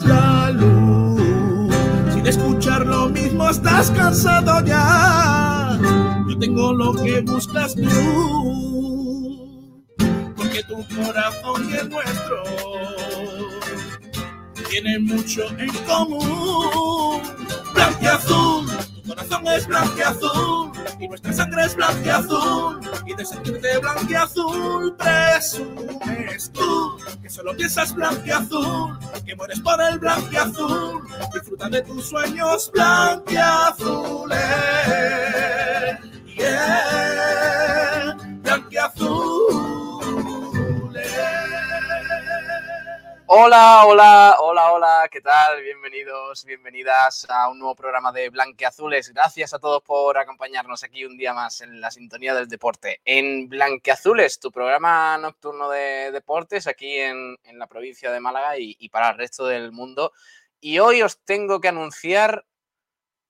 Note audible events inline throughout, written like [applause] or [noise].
la luz. Sin escuchar lo mismo estás cansado ya. Yo tengo lo que buscas tú. Porque tu corazón y el nuestro tienen mucho en común. Blanqueazul, tu corazón es blanqueazul y nuestra sangre es blanqueazul. Y de sentirte blanqueazul presumes tú que solo piensas blanqueazul, que mueres por el blanqueazul. Disfruta de tus sueños blanqueazules. Yeah, Hola, hola, hola, hola, ¿qué tal? Bienvenidos, bienvenidas a un nuevo programa de Blanqueazules. Gracias a todos por acompañarnos aquí un día más en la sintonía del deporte. En Blanqueazules, tu programa nocturno de deportes aquí en, la provincia de Málaga y, y para el resto del mundo. Y hoy os tengo que anunciar,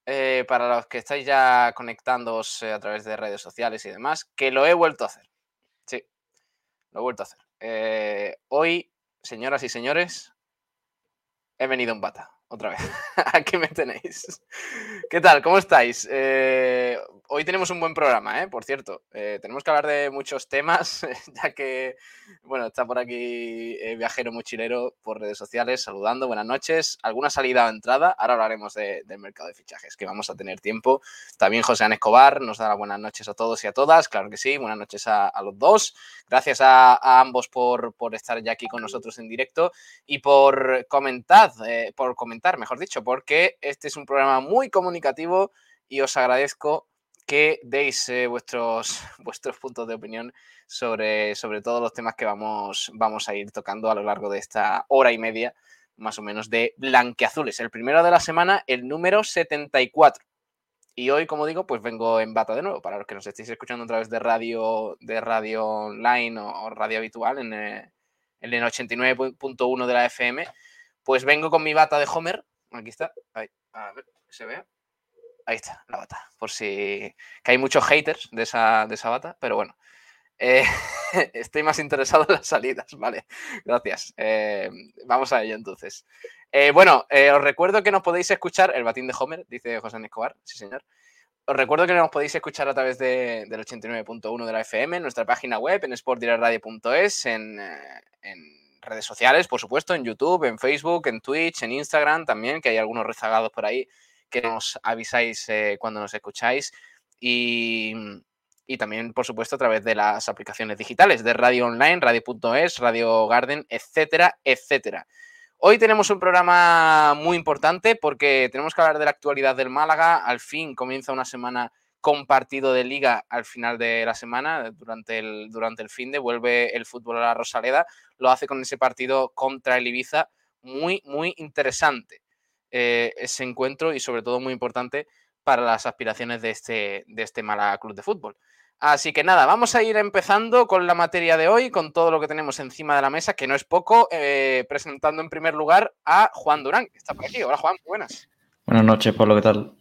eh, para los que estáis ya conectándoos eh, a través de redes sociales y demás, que lo he vuelto a hacer. Sí, lo he vuelto a hacer. Eh, hoy señoras y señores, he venido en bata, otra vez. [laughs] Aquí me tenéis. ¿Qué tal? ¿Cómo estáis? Eh, hoy tenemos un buen programa, ¿eh? por cierto. Eh, tenemos que hablar de muchos temas, [laughs] ya que, bueno, está por aquí eh, Viajero Mochilero por redes sociales saludando. Buenas noches. ¿Alguna salida o entrada? Ahora hablaremos de- del mercado de fichajes, que vamos a tener tiempo. También José Ana Escobar nos da las buenas noches a todos y a todas. Claro que sí, buenas noches a, a los dos. Gracias a, a ambos por, por estar ya aquí con nosotros en directo y por comentar, eh, por comentar, mejor dicho, porque este es un programa muy comunicativo y os agradezco que deis eh, vuestros, [laughs] vuestros puntos de opinión sobre, sobre todos los temas que vamos, vamos a ir tocando a lo largo de esta hora y media, más o menos, de Blanqueazules. El primero de la semana, el número 74. Y hoy, como digo, pues vengo en bata de nuevo. Para los que nos estéis escuchando a través de radio, de radio online o, radio habitual en, eh, en el 89.1 de la FM, pues vengo con mi bata de Homer. Aquí está. A ver, se ve. Ahí está, la bata. Por si. que hay muchos haters de esa, de esa bata, pero bueno. Eh, [laughs] estoy más interesado en las salidas, vale. Gracias. Eh, vamos a ello entonces. Eh, bueno, os recuerdo que nos podéis escuchar, el batín de Homer, dice José Escobar, sí señor. Os recuerdo que nos podéis escuchar a través de, del 89.1 de la FM, en nuestra página web, en sportdirectradio.es, en redes sociales, por supuesto, en YouTube, en Facebook, en Twitch, en Instagram también, que hay algunos rezagados por ahí que nos avisáis eh, cuando nos escucháis. Y, y también, por supuesto, a través de las aplicaciones digitales de Radio Online, Radio.es, Radio Garden, etcétera, etcétera. Hoy tenemos un programa muy importante porque tenemos que hablar de la actualidad del Málaga. Al fin comienza una semana con partido de liga al final de la semana, durante el, durante el fin de vuelve el fútbol a la Rosaleda. Lo hace con ese partido contra el Ibiza muy, muy interesante. Eh, ese encuentro y sobre todo muy importante para las aspiraciones de este, de este Málaga Club de Fútbol. Así que nada, vamos a ir empezando con la materia de hoy, con todo lo que tenemos encima de la mesa, que no es poco, eh, presentando en primer lugar a Juan Durán, que está por aquí. Hola Juan, buenas. Buenas noches, Pablo, ¿qué tal?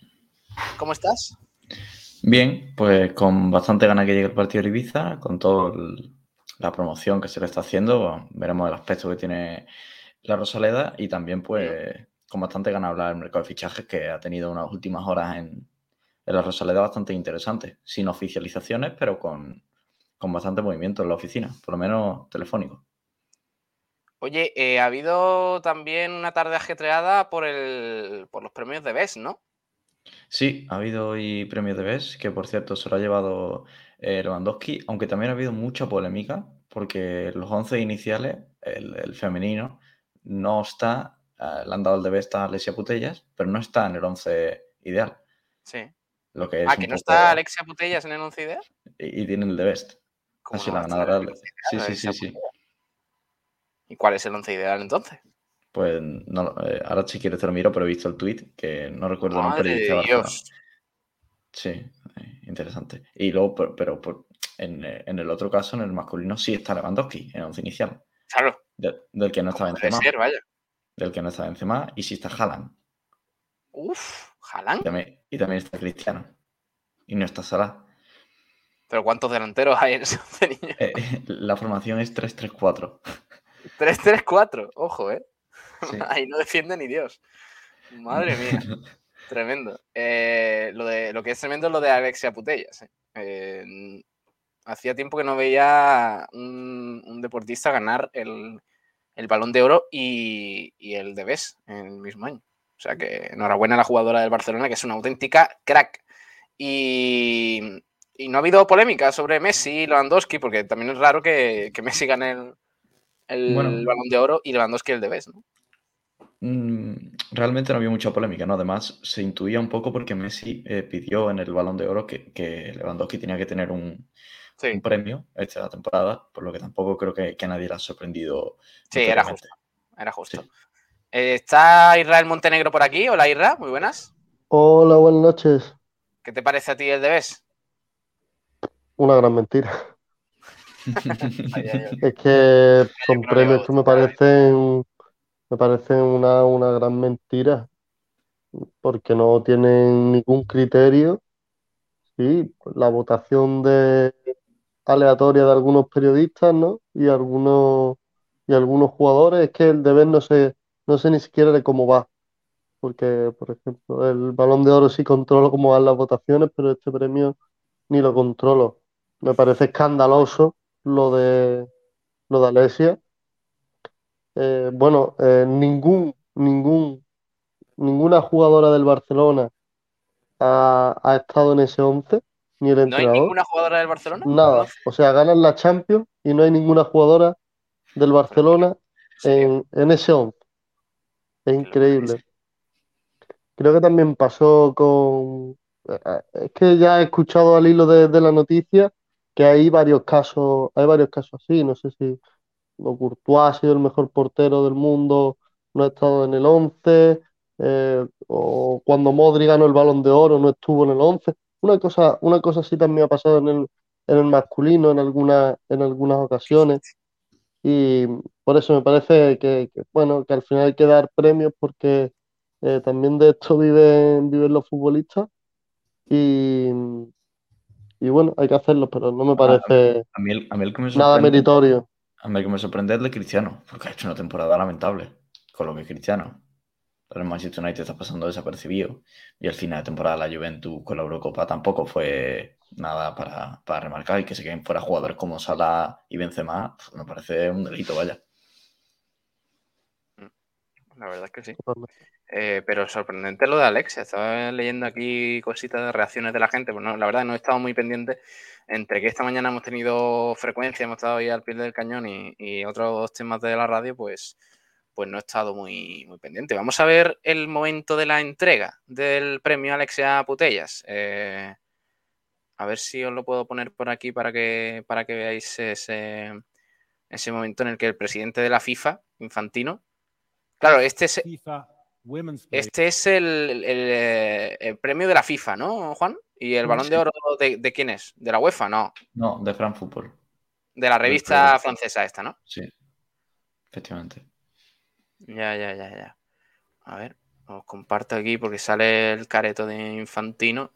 ¿Cómo estás? Bien, pues con bastante ganas que llegue el partido de Ibiza, con toda la promoción que se le está haciendo, veremos el aspecto que tiene la Rosaleda y también pues con bastante ganas de hablar del mercado de fichajes que ha tenido unas últimas horas en, en la Rosaleda bastante interesante, sin oficializaciones, pero con, con bastante movimiento en la oficina, por lo menos telefónico. Oye, eh, ha habido también una tarde ajetreada por, el, por los premios de BES, ¿no? Sí, ha habido hoy premios de BES, que por cierto se lo ha llevado eh, Lewandowski, aunque también ha habido mucha polémica, porque los 11 iniciales, el, el femenino, no está, eh, le han dado el de BES a Alessia Putellas, pero no está en el 11 ideal. Sí. Lo que es Ah, que no poco- está Alexia Putellas en el 11 ideal. Y, y tiene el de Best. ¿Cómo Así no la ganadora en el del- 11 Sí, sí, sí, Alexia sí. ¿Y cuál es el 11 ideal entonces? Pues no, eh, ahora si quieres te lo miro, pero he visto el tweet que no recuerdo el nombre. Madre de Barcelona. Dios. Sí, eh, interesante. Y luego, pero, pero por- en, eh, en el otro caso, en el masculino, sí está Lewandowski, en el once inicial. Claro, de- del que no estaba Benzema. ser, vaya. Del que no está Benzema. Y sí está Haaland. Uf, Y Haaland. también, y también está Cristiano. Y no está Salah. Pero ¿cuántos delanteros hay en ese 11 niños? Eh, [laughs] la formación es 3-3-4. 3-3-4, ojo, ¿eh? [laughs] Ahí no defiende ni Dios. Madre mía. [laughs] tremendo. Eh, lo, de, lo que es tremendo es lo de Alexia Putellas. ¿eh? Eh, hacía tiempo que no veía un, deportista ganar el, balón de oro y, el de BES en el mismo año. O sea que enhorabuena a la jugadora del Barcelona, que es una auténtica crack. Y, no ha habido polémica sobre Messi y Lewandowski, porque también es raro que, Messi gane el, el, balón de oro y Lewandowski el de BES, ¿no? Mm, realmente no había mucha polémica, ¿no? Además, se intuía un poco porque Messi eh, pidió en el balón de oro que, que Lewandowski tenía que tener un, premio esta temporada, por lo que tampoco creo que, a nadie le ha sorprendido. Sí, era justo. Era justo. Eh, ¿Está Israel Montenegro por aquí? Hola, Israel, muy buenas. Hola, buenas noches. ¿Qué te parece a ti el de Una gran mentira. es que son premios que me parecen me parece una, una gran mentira, porque no tienen ningún criterio. Sí, la votación de aleatoria de algunos periodistas, ¿no? Y algunos y algunos jugadores, es que el deber no sé, no sé ni siquiera de cómo va. Porque, por ejemplo, el balón de oro sí controlo cómo van las votaciones, pero este premio ni lo controlo. Me parece escandaloso lo de lo de Alesia eh, bueno, eh, ningún, ningún, ninguna jugadora del Barcelona ha, estado en ese 11, ni el entrenador. ¿No hay ninguna jugadora del Barcelona? Nada, o sea, ganan la Champions y no hay ninguna jugadora del Barcelona en, ese 11. Es increíble. Creo que también pasó con... Eh, es que ya he escuchado al hilo de, de la noticia que hay varios casos, hay varios casos así, no sé si Courtois ha sido el mejor portero del mundo, no ha estado en el 11, eh, o cuando Modri ganó el balón de oro no estuvo en el 11. Una cosa, una cosa así también ha pasado en el, en el masculino en, alguna, en algunas ocasiones. Y por eso me parece que, bueno, que al final hay que dar premios porque eh, también de esto viven, viven los futbolistas. Y, y bueno, hay que hacerlo, pero no me parece nada meritorio. A mí que me sorprende es de Cristiano, porque ha hecho una temporada lamentable con lo que es Cristiano. El Manchester United está pasando desapercibido. Y el final de temporada la Juventus con la Eurocopa tampoco fue nada para, remarcar. Y que se queden fuera jugadores como Salah y Benzema, pues, me parece un delito, vaya. La verdad es que sí. Eh, pero sorprendente lo de Alexia. Estaba leyendo aquí cositas de reacciones de la gente. Pues no, la verdad no he estado muy pendiente entre que esta mañana hemos tenido frecuencia, hemos estado ahí al pie del cañón y, otros temas de la radio, pues, pues no he estado muy, muy pendiente. Vamos a ver el momento de la entrega del premio Alexia Putellas. Eh, a ver si os lo puedo poner por aquí para que, para que veáis ese, ese momento en el que el presidente de la FIFA, Infantino, claro, este es... Este es el, premio de la FIFA, ¿no, Juan? ¿Y el balón de oro de, quién es? ¿De la UEFA? No. No, de France Football. De la revista francesa esta, ¿no? Sí, efectivamente. Ya, ya, ya, ya. A ver, os comparto aquí porque sale el careto de Infantino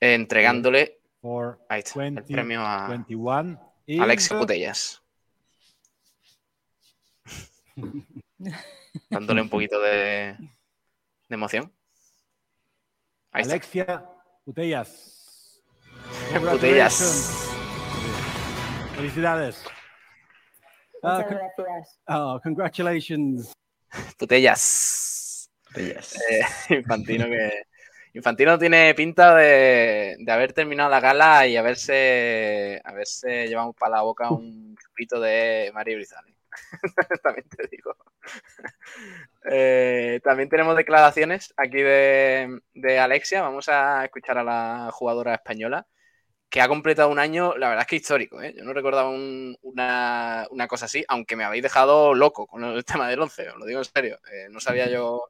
entregándole el premio a Alex Putellas. [laughs] dándole un poquito de, emoción. Alexia Putellas. Putellas. Felicidades. Muchas uh, gracias. Oh, congratulations. Putellas. Putellas. Eh, [laughs] Infantino que. Infantino tiene pinta de, de, haber terminado la gala y haberse, haberse llevado para la boca un chupito de María Brizales. [laughs] también te digo. Eh, también tenemos declaraciones aquí de, Alexia. Vamos a escuchar a la jugadora española que ha completado un año, la verdad es que histórico. ¿eh? Yo no recordaba una, cosa así, aunque me habéis dejado loco con el [laughs] tema del 11, os lo digo en serio. Eh, no sabía yo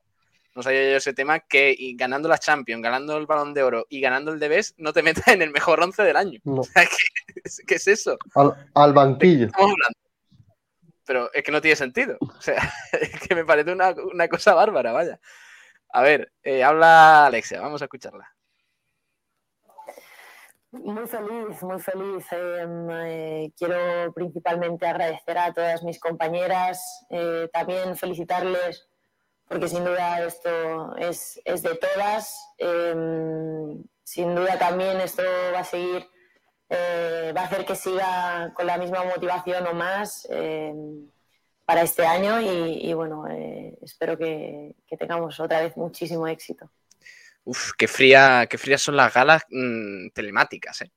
no sabía yo ese tema, que ganando la Champions, ganando el Balón de Oro y ganando el Debes, no te [laughs] metas en el mejor 11 del año. [laughs] ¿qué, es eso? Al, al banquillo. Pero es que no tiene sentido. O sea, es que me parece una, cosa bárbara, vaya. A ver, eh, habla Alexia, vamos a escucharla. Muy feliz, muy feliz. Em, eh, quiero principalmente agradecer a todas mis compañeras, eh, también felicitarles porque sin duda esto es, es de todas. Em, sin duda también esto va a seguir, eh, va a hacer que siga con la misma motivación o más em, para este año y, bueno, espero que tengamos otra vez muchísimo éxito. Uf, qué, fría, qué frías son las galas mmm, telemáticas, ¿eh?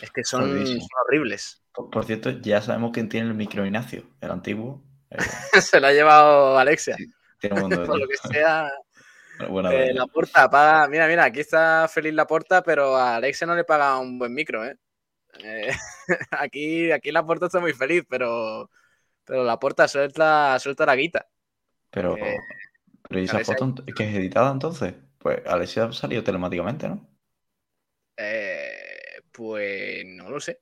Es que son, son horribles. Por, por, cierto, ya sabemos quién tiene el micro Ignacio, el antiguo. Eh... [laughs] Se lo ha llevado Alexia. Sí, tiene un [laughs] Por lo que sea. Bueno, eh, la porta paga. Mira, mira, aquí está feliz la porta, pero a Alexia no le paga un buen micro, ¿eh? eh [laughs] aquí, aquí la porta está muy feliz, pero, pero la porta suelta, suelta la guita. Pero, pero ¿y esa foto que es editada entonces? Pues Alexia salió telemáticamente, ¿no? Eh, pues no lo sé.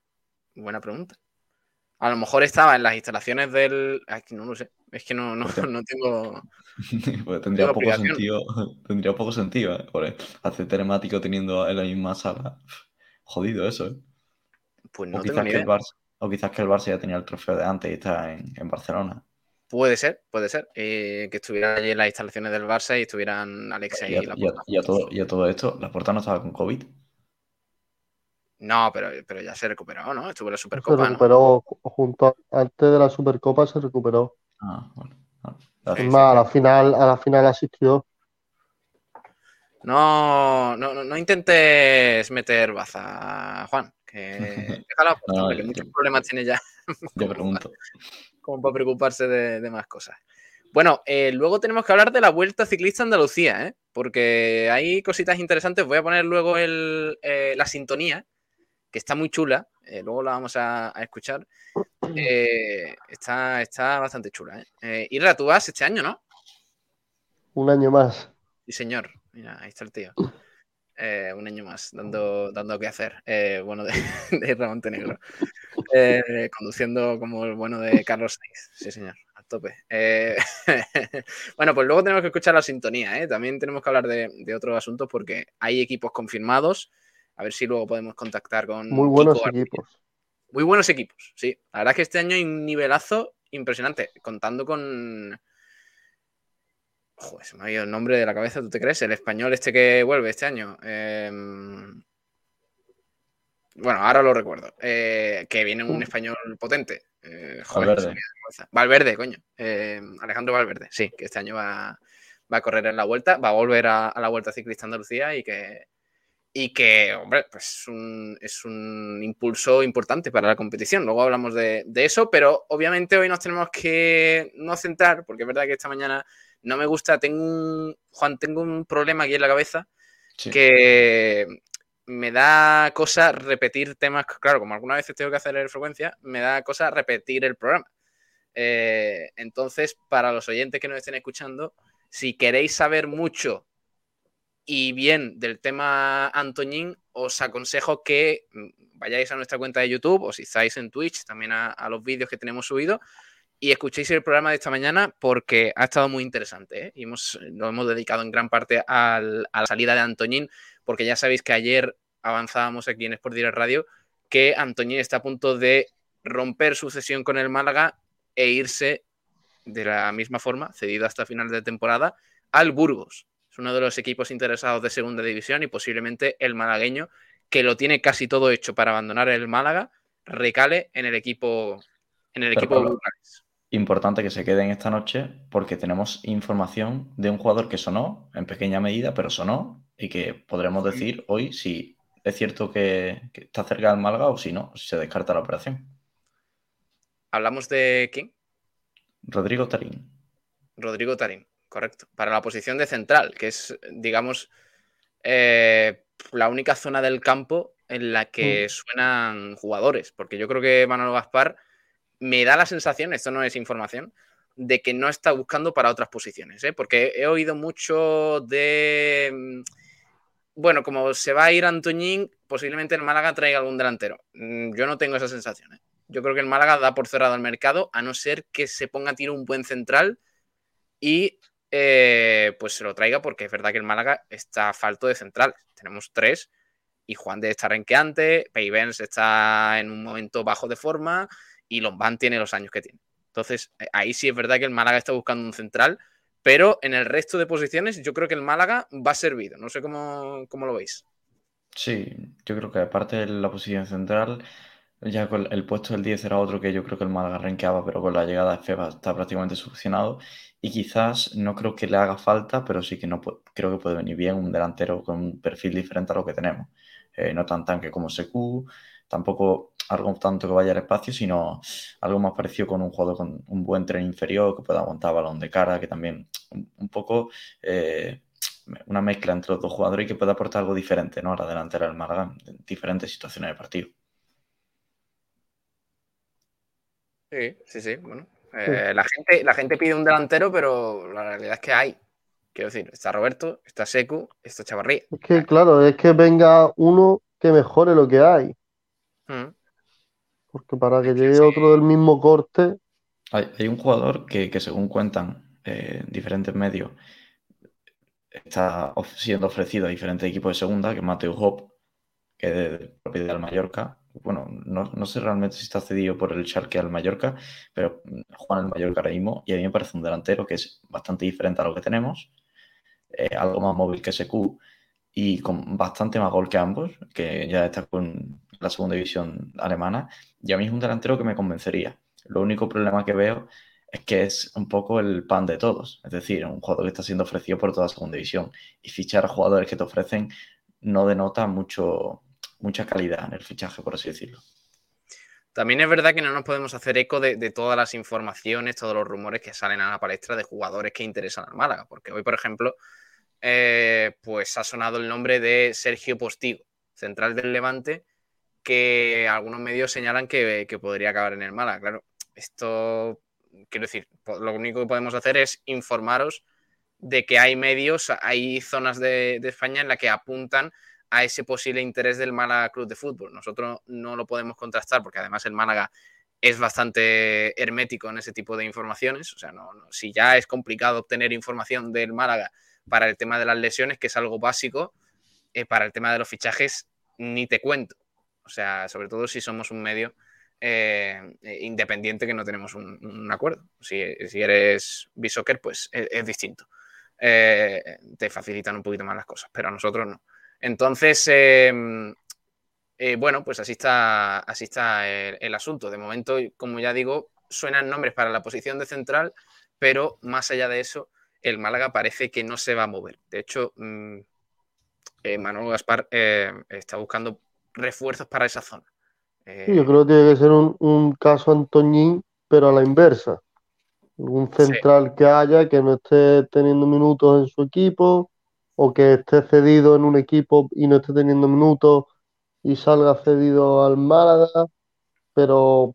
Buena pregunta. A lo mejor estaba en las instalaciones del. Ay, no lo sé. Es que no, no, no tengo. [laughs] pues tendría Tengo poco sentido, [laughs] tendría poco sentido, ¿eh? Por hacer telemático teniendo en la misma sala. Jodido eso, ¿eh? Pues O no tengo quizás, ni que el idea. Barça, o quizás que el Barça ya tenía el trofeo de antes y está en, en Barcelona. Puede ser, puede ser. Eh, que estuviera allí en las instalaciones del Barça y estuvieran Alexia Y a, y la y a- Porta. y a todo, y a todo esto, la puerta no estaba con COVID. No, pero, pero ya se recuperó, ¿no? Estuvo en la Se Supercopa, ¿no? recuperó ju- junto a- antes de la Supercopa se recuperó. Ah, bueno. Ah, Es más, a la final, a la final asistió. No, no, no, no intentes meter baza, Juan. Que [laughs] déjalo a Porta, No, porque yo- muchos problemas tiene ya. Yo pregunto. [laughs] como para preocuparse de, de más cosas. Bueno, eh, luego tenemos que hablar de la Vuelta Ciclista Andalucía, ¿eh? porque hay cositas interesantes. Voy a poner luego el, eh, la sintonía, que está muy chula. luego la vamos a, a escuchar. Está, está bastante chula. Eh, Irra, tú vas este año, ¿no? Un año más. Sí, señor. Mira, ahí está el tío. Eh, un año más, dando, dando que hacer. Eh, bueno, de, [laughs] de Irra Montenegro. [laughs] Eh, conduciendo como el bueno de Carlos Sainz. Sí, señor. A tope. Eh, [laughs] bueno, pues luego tenemos que escuchar la sintonía. También tenemos que hablar de, de otros asuntos porque hay equipos confirmados. A ver si luego podemos contactar con. Muy buenos Kiko equipos. muy buenos equipos, sí. La verdad es que este año hay un nivelazo impresionante, contando con. Joder, se me ha ido el nombre de la cabeza, ¿tú te crees? El español este que vuelve este año. Eh, Bueno, ahora lo recuerdo. Eh, que viene un español potente. Eh, joder, Valverde. Valverde, coño. Eh, Alejandro Valverde, sí, que este año va, va a correr en la vuelta, va a volver a, a la Vuelta Ciclista Andalucía y que, y que, hombre, pues es un, es un impulso importante para la competición. Luego hablamos de, de eso, pero obviamente hoy nos tenemos que no centrar, porque es verdad que esta mañana no me gusta, tengo un, Juan, tengo un problema aquí en la cabeza Sí. que me da cosa repetir temas, claro, como algunas veces tengo que hacer en frecuencia, me da cosa repetir el programa. Eh, entonces, para los oyentes que nos estén escuchando, si queréis saber mucho y bien del tema Antoñín, os aconsejo que mm, vayáis a nuestra cuenta de YouTube o si estáis en Twitch, también a, a los vídeos que tenemos subidos y escuchéis el programa de esta mañana porque ha estado muy interesante ¿eh? y hemos, lo hemos dedicado en gran parte al- a la salida de Antoñín porque ya sabéis que ayer avanzábamos aquí en Sport Direct Radio que Antoñín está a punto de romper su cesión con el Málaga e irse de la misma forma, cedido hasta final de temporada, al Burgos. Es uno de los equipos interesados de segunda división y posiblemente el malagueño, que lo tiene casi todo hecho para abandonar el Málaga, recale en el equipo, en el Pero, equipo Pablo, burgalés. Importante que se queden esta noche porque tenemos información de un jugador que sonó en pequeña medida, pero sonó y que podremos decir hoy si es cierto que, que está cerca del Málaga o si no, si se descarta la operación. ¿Hablamos de quién? Rodrigo Tarín. Rodrigo Tarín, correcto. Para la posición de central, que es, digamos, eh, la única zona del campo en la que suenan jugadores. Porque yo creo que Manolo Gaspar me da la sensación, esto no es información, de que no está buscando para otras posiciones. ¿eh? Porque he oído mucho de. mm, Bueno, como se va a ir Antoñín, posiblemente el Málaga traiga algún delantero. Mm, Yo no tengo esa sensación. ¿eh? Yo creo que el Málaga da por cerrado el mercado, a no ser que se ponga a tiro un buen central y eh, pues se lo traiga, porque es verdad que el Málaga está falto de centrales. Tenemos tres y Juan de está renqueante, Payvens está en un momento bajo de forma y Lombán tiene los años que tiene. Entonces, eh, ahí sí es verdad que el Málaga está buscando un central, pero en el resto de posiciones yo creo que el Málaga va servido. No sé cómo, cómo lo veis. Sí, yo creo que aparte de la posición central, ya con el puesto del 10 era otro que yo creo que el Málaga renqueaba, pero con la llegada de Feba está prácticamente solucionado. Y quizás no creo que le haga falta, pero sí que no creo que puede venir bien un delantero con un perfil diferente a lo que tenemos. Eh, no tan tanque como Secu, tampoco algo tanto que vaya al espacio, sino algo más parecido con un jugador con un buen tren inferior, que pueda aguantar balón de cara, que también un, poco eh, una mezcla entre los dos jugadores y que pueda aportar algo diferente ¿no? a la delantera del Málaga en diferentes situaciones de partido. Sí, sí, sí. Bueno, eh, la, gente, la gente pide un delantero, pero la realidad es que hay. Quiero decir, está Roberto, está Secu, está Chavarría. Es que, claro, es que venga uno que mejore lo que hay. Mm. Porque para que llegue otro del mismo corte. Hay, un jugador que, según cuentan eh, diferentes medios, está siendo ofrecido a diferentes equipos de segunda, que es Mateo Hop, que es de propiedad del Mallorca, bueno, no, sé realmente si está cedido por el Schalke al Mallorca, pero Juan el Mallorca ahora mismo, y a mí me parece un delantero que es bastante diferente a lo que tenemos, eh, algo más móvil que SQ y con bastante más gol que ambos, que ya está con la segunda división alemana, y a mí es un delantero que me convencería. Lo único problema que veo es que es un poco el pan de todos, es decir, un jugador que está siendo ofrecido por toda la segunda división, y fichar a jugadores que te ofrecen no denota mucho mucha calidad en el fichaje, por así decirlo. También es verdad que no nos podemos hacer eco de, todas las informaciones, todos los rumores que salen a la palestra de jugadores que interesan al Málaga, porque hoy, por ejemplo, eh, pues ha sonado el nombre de Sergio Postigo, central del Levante, que algunos medios señalan que, podría acabar en el Málaga. Claro, esto, quiero decir, lo único que podemos hacer es informaros de que hay medios, hay zonas de, de España en las que apuntan a ese posible interés del Málaga Club de Fútbol. Nosotros no lo podemos contrastar porque además el Málaga es bastante hermético en ese tipo de informaciones. O sea, no, si ya es complicado obtener información del Málaga para el tema de las lesiones, que es algo básico, eh, para el tema de los fichajes ni te cuento. O sea, sobre todo si somos un medio eh, independiente que no tenemos un, acuerdo. Si, eres B-Soccer, pues es, distinto. Eh, te facilitan un poquito más las cosas, pero a nosotros no. Entonces, eh, bueno, pues así está, así está el, asunto. De momento, como ya digo, suenan nombres para la posición de central, pero más allá de eso, el Málaga parece que no se va a mover. De hecho, mm, eh, Manuel Gaspar eh, está buscando refuerzos para esa zona. yo creo que tiene que ser un, caso Antoñín, pero a la inversa. Un central que haya que no esté teniendo minutos en su equipo, o que esté cedido en un equipo y no esté teniendo minutos y salga cedido al Málaga, pero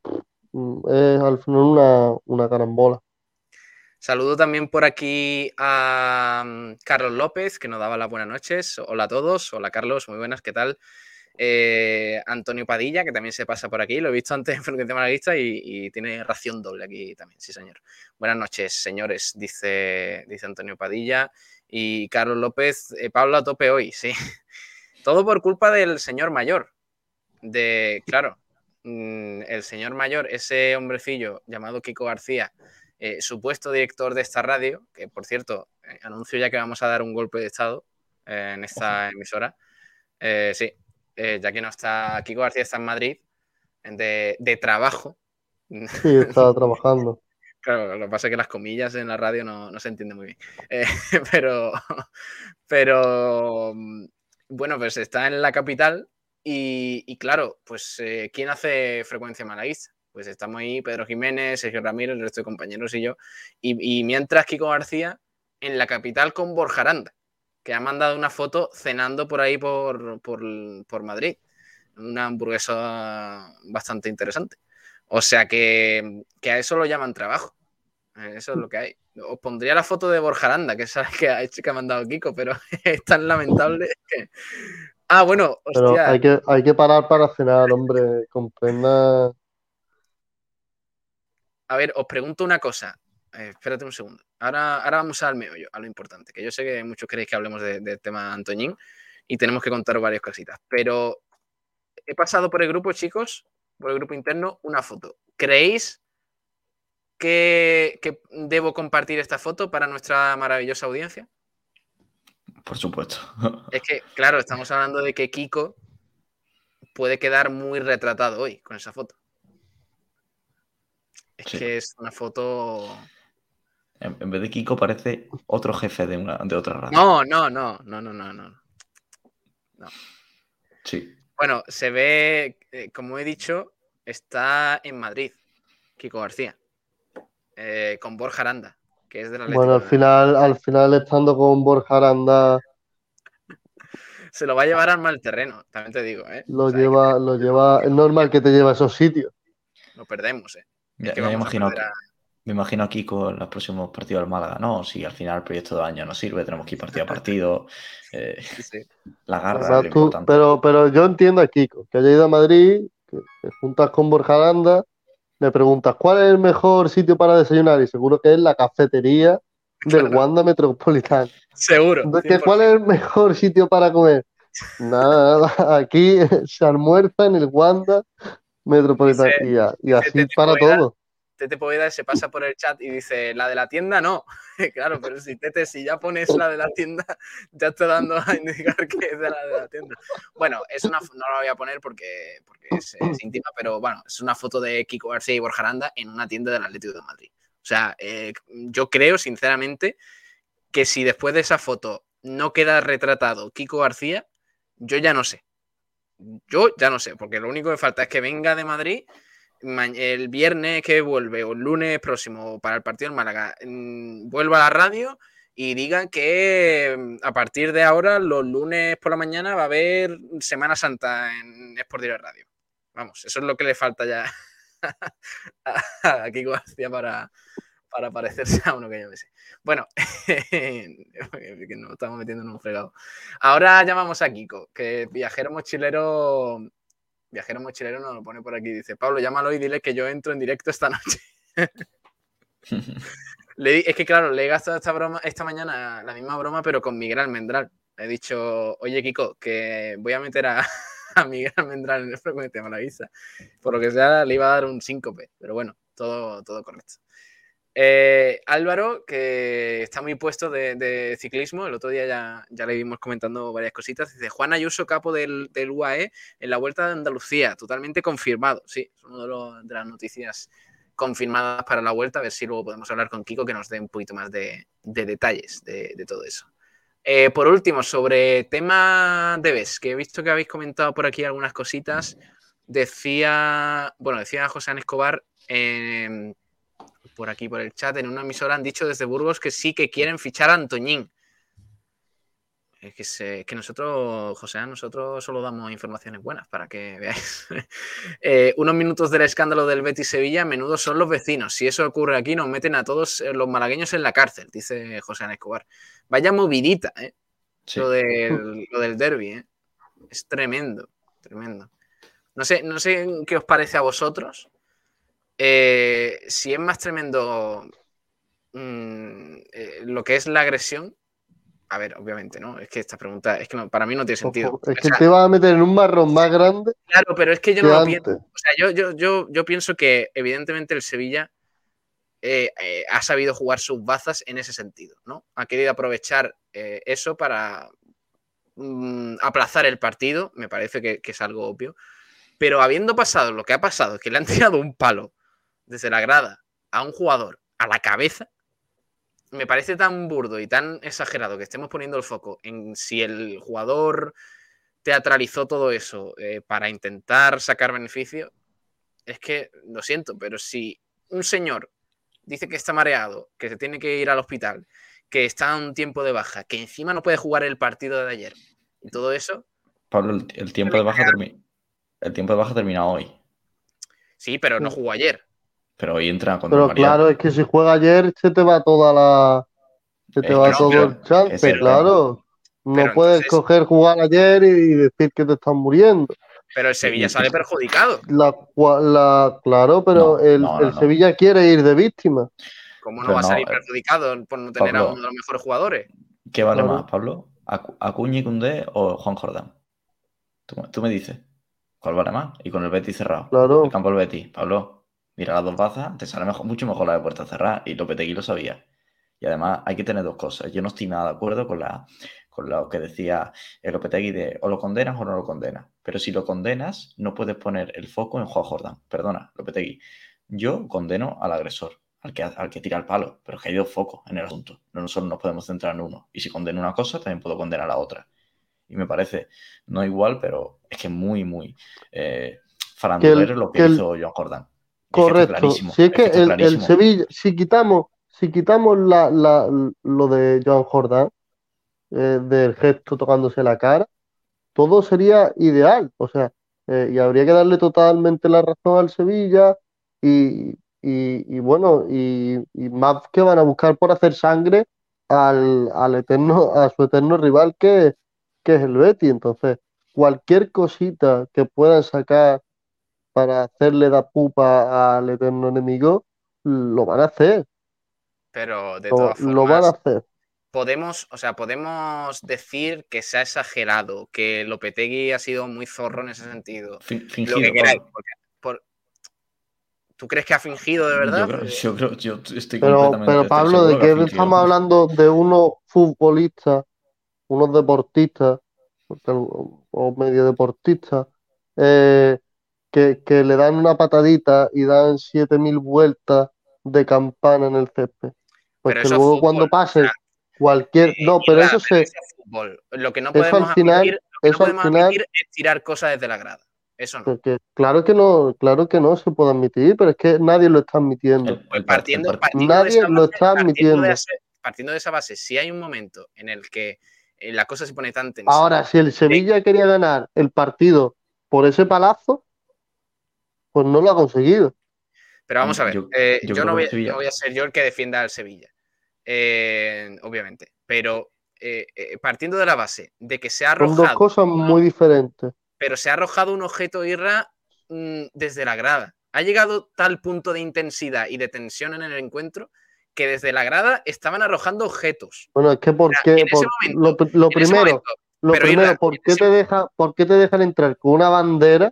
es al final una, una carambola. Saludo también por aquí a mm, Carlos López, que nos daba las buenas noches. Hola a todos. Hola Carlos, muy buenas, ¿qué tal? Eh, Antonio Padilla, que también se pasa por aquí. Lo he visto antes en Frecuencia Malaguista y, y tiene ración doble aquí también, sí señor. Buenas noches, señores, dice, dice Antonio Padilla. Y Carlos López, eh, Pablo a tope hoy, sí. [laughs] Todo por culpa del señor mayor. De, claro, mm, el señor mayor, ese hombrecillo llamado Kiko García, eh, supuesto director de esta radio, que por cierto, anuncio ya que vamos a dar un golpe de Estado en esta emisora. sí, ya que no está, Kiko García está en Madrid, de, de trabajo. Sí, estaba [laughs] trabajando. Claro, lo que pasa es que las comillas en la radio no, se entienden muy bien. Eh, [laughs] pero, pero, mm, bueno, pues está en la capital y, claro, pues eh, ¿quién hace frecuencia malaguista? Pues estamos ahí, Pedro Jiménez, Sergio Ramírez, el resto de compañeros y yo. Y, mientras Kiko García en la capital con Borja Aranda, que ha mandado una foto cenando por ahí por, por Madrid. Una hamburguesa bastante interesante. O sea que, a eso lo llaman trabajo. Eso es lo que hay. Os pondría la foto de Borja Aranda, que sabes que ha hecho que ha mandado Kiko, pero [laughs] es tan lamentable que. [laughs] Ah, bueno, hostia. hay que, hay que parar para cenar, hombre. Comprenda. A ver, os pregunto una cosa. Eh, espérate un segundo. Ahora, ahora vamos al meollo, a lo importante, que yo sé que muchos queréis que hablemos del tema Antoñín y tenemos que contar varias cositas. Pero he pasado por el grupo, chicos, por el grupo interno, una foto. ¿Creéis que, que debo compartir esta foto para nuestra maravillosa audiencia? Por supuesto. [laughs] Es que, claro, estamos hablando de que Kiko puede quedar muy retratado hoy con esa foto. Es Sí. que es una foto. En, en vez de Kiko parece otro jefe de, una, de otra raza. No, no, no, no, no, no, no. Sí. Bueno, se ve, eh, como he dicho, está en Madrid, Kiko García, eh, con Borja Aranda, que es de la Bueno, al final, al final estando con Borja Aranda, [laughs] Se lo va a llevar al mal terreno, también te digo, ¿eh? lo O sea, lleva, que lo lleva, es normal que te lleve a esos sitios. Lo perdemos, ¿eh? Es Ya, que ya me, vamos a imagino, a- me imagino a Kiko en los próximos partidos del Málaga. No, si al final el proyecto de año no sirve, tenemos que ir partido a partido. [laughs] eh, sí, sí. la garra Además, es lo tú- importante. pero, pero yo entiendo a Kiko, que haya ido a Madrid, que te juntas con Borja Aranda, le preguntas cuál es el mejor sitio para desayunar y seguro que es la cafetería del Claro. Wanda Metropolitano. Seguro. Entonces, ¿qué- 100%. ¿cuál es el mejor sitio para comer? Nada, nada, aquí [laughs] se almuerza en el Wanda Metropolitano y, así para todo. Tete Poveda se pasa por el chat y dice, la de la tienda no. [laughs] claro, pero si Tete, si ya pones la de la tienda, ya está dando a indicar que es de la de la tienda. Bueno, es una, no la voy a poner porque, porque es, íntima, pero bueno, es una foto de Kiko García y Borja Aranda en una tienda del Atlético de Madrid. O sea, eh, yo creo sinceramente que si después de esa foto no queda retratado Kiko García, yo ya no sé. Yo ya no sé, porque lo único que falta es que venga de Madrid ma- el viernes que vuelve o el lunes próximo para el partido en Málaga, mm, vuelva a la radio y diga que mm, a partir de ahora, los lunes por la mañana, va a haber Semana Santa en Sport Direct Radio. Vamos, eso es lo que le falta ya [laughs] a, Kiko García para, para parecerse a uno que yo me sé. Bueno, [laughs] que nos estamos metiendo en un fregado. Ahora llamamos a Kiko, que viajero mochilero Viajero Mochilero nos lo pone por aquí. Dice, Pablo, llámalo y dile que yo entro en directo esta [laughs] noche. Le es que, claro, le he gastado esta broma esta mañana la misma broma, pero con Miguel Almendral. Le he dicho, oye, Kiko, que voy a meter a, [laughs] a Miguel Almendral en el frecuente Malavisa. Por lo que sea, le iba a dar un síncope. Pero bueno, todo, todo correcto. Eh, Álvaro, que está muy puesto de, ciclismo, el otro día ya, ya le vimos comentando varias cositas. Dice Juan Ayuso, capo del, del UAE, en la Vuelta de Andalucía, totalmente confirmado. Sí, es una de, de las noticias confirmadas para la Vuelta. A ver si luego podemos hablar con Kiko que nos dé un poquito más de, de detalles de, todo eso. Eh, por último, sobre tema de BES, que he visto que habéis comentado por aquí algunas cositas. Decía, bueno, decía José Escobar em, por aquí por el chat, en una emisora han dicho desde Burgos que sí que quieren fichar a Antoñín. Es que, se- que nosotros, José, nosotros solo damos informaciones buenas para que veáis. [laughs] Eh, unos minutos del escándalo del Betis Sevilla, a menudo son los vecinos. Si eso ocurre aquí, nos meten a todos eh, los malagueños en la cárcel, dice José Ana Escobar. Vaya movidita, ¿eh? Sí. Lo, del, lo del derby, ¿eh? Es tremendo, tremendo. No sé, no sé qué os parece a vosotros. Eh, si es más tremendo mm, eh, lo que es la agresión. A ver, obviamente, ¿no? Es que esta pregunta, es que no- para mí no tiene sentido. Ojo, Es O que sea, te vas a meter en un marrón más grande Claro, pero es que yo no lo pienso. O sea, yo, yo, yo, yo pienso que evidentemente el Sevilla eh, eh, ha sabido jugar sus bazas en ese sentido, ¿no? Ha querido aprovechar eh, eso para mm, aplazar el partido, me parece que, que es algo obvio. Pero habiendo pasado lo que ha pasado, que le han tirado un palo desde la grada a un jugador a la cabeza, me parece tan burdo y tan exagerado que estemos poniendo el foco en si el jugador teatralizó todo eso eh, para intentar sacar beneficio, es que lo siento, pero si un señor dice que está mareado, que se tiene que ir al hospital, que está a un tiempo de baja, que encima no puede jugar el partido de ayer y todo eso, Pablo, el, el tiempo de baja termi- el tiempo de baja termina hoy, sí, pero no jugó ayer. Pero hoy entra con Pero claro, es que si juega ayer se te va toda la. Se te Es va todo el chance, el claro. No Pero puedes entonces- coger jugar ayer y decir que te están muriendo. Pero el Sevilla sale perjudicado. La, la, claro, pero No, el, no, no, el no. Sevilla quiere ir de víctima. ¿Cómo no Pero va a salir eh, perjudicado por no tener a uno de los mejores jugadores? ¿Qué vale Claro. más, Pablo? Acu- Acuña y Koundé o Juan Jordán. Tú, tú me dices, ¿cuál vale más? Y con el Betis cerrado. Claro. El campo del Betis, Pablo, mira las dos bazas, te sale mejor, mucho mejor la de puerta cerrada. Y Lopetegui lo sabía. Y además hay que tener dos cosas. Yo no estoy nada de acuerdo con, la, con lo que decía el Lopetegui de o lo condenas o no lo condenas. Pero si lo condenas, no puedes poner el foco en Juan Jordán. Perdona, Lopetegui. Yo condeno al agresor, al que, al que tira el palo, pero es que hay dos focos en el asunto. No nosotros nos podemos centrar en uno. Y si condeno una cosa, también puedo condenar la otra. Y me parece, no igual, pero es que muy, muy eh, farandulero lo que, que el- hizo Joan Jordán. Correcto. Si es que el, el. Sevilla, si quitamos, si quitamos la, la- lo de Joan Jordán, eh, del gesto tocándose la cara, todo sería ideal. O sea, eh, y habría que darle totalmente la razón al Sevilla y, y- y bueno, y, y más que van a buscar por hacer sangre al, al eterno, a su eterno rival que, que es el Betis. Entonces, cualquier cosita que puedan sacar para hacerle da pupa al eterno enemigo, lo van a hacer, Pero de lo, todas lo van a hacer. podemos, o sea, podemos decir que se ha exagerado, que Lopetegui ha sido muy zorro en ese sentido. Fin- Lo fingido, que queráis. Pablo. porque- por- ¿Tú crees que ha fingido de Yo verdad? creo, yo creo- yo estoy Pero, completamente pero Pablo, ¿de qué fingido. estamos hablando? De unos futbolistas, unos deportistas, o medio deportistas, eh, que, que le dan una patadita y dan 7000 vueltas de campana en el césped. Pues Pero que luego fútbol, cuando pase cualquier... No, Eh, pero Irra, eso se... fútbol. Lo que no eso al podemos final- admitir, lo que no Eso al podemos final... admitir es tirar cosas desde la grada. Eso no. Porque claro que no, claro que no se puede admitir, pero es que nadie lo está admitiendo. El- Pues el par- partiendo, partiendo de Nadie esa lo base, está admitiendo. de ese- partiendo de esa base, si hay un momento en el que eh, la cosa se pone tan tensa, Ahora, si el Sevilla quería ganar el partido por ese palazo, pues no lo ha conseguido. Pero vamos a ver, Yo- eh, yo yo, creo no voy, no a ser yo el que defienda al Sevilla, eh, obviamente. Pero eh, eh, partiendo de la base de que se ha Son dos arrojado, cosas muy diferentes. pero se ha arrojado un objeto Irra mm, desde la grada. Ha llegado tal punto de intensidad y de tensión en el encuentro que desde la grada estaban arrojando objetos. Bueno, es que por Mira, qué, en ese por- momento, lo, primero, momento, lo primero, Isla, ¿por en qué ese- te deja, por qué te dejan entrar con una bandera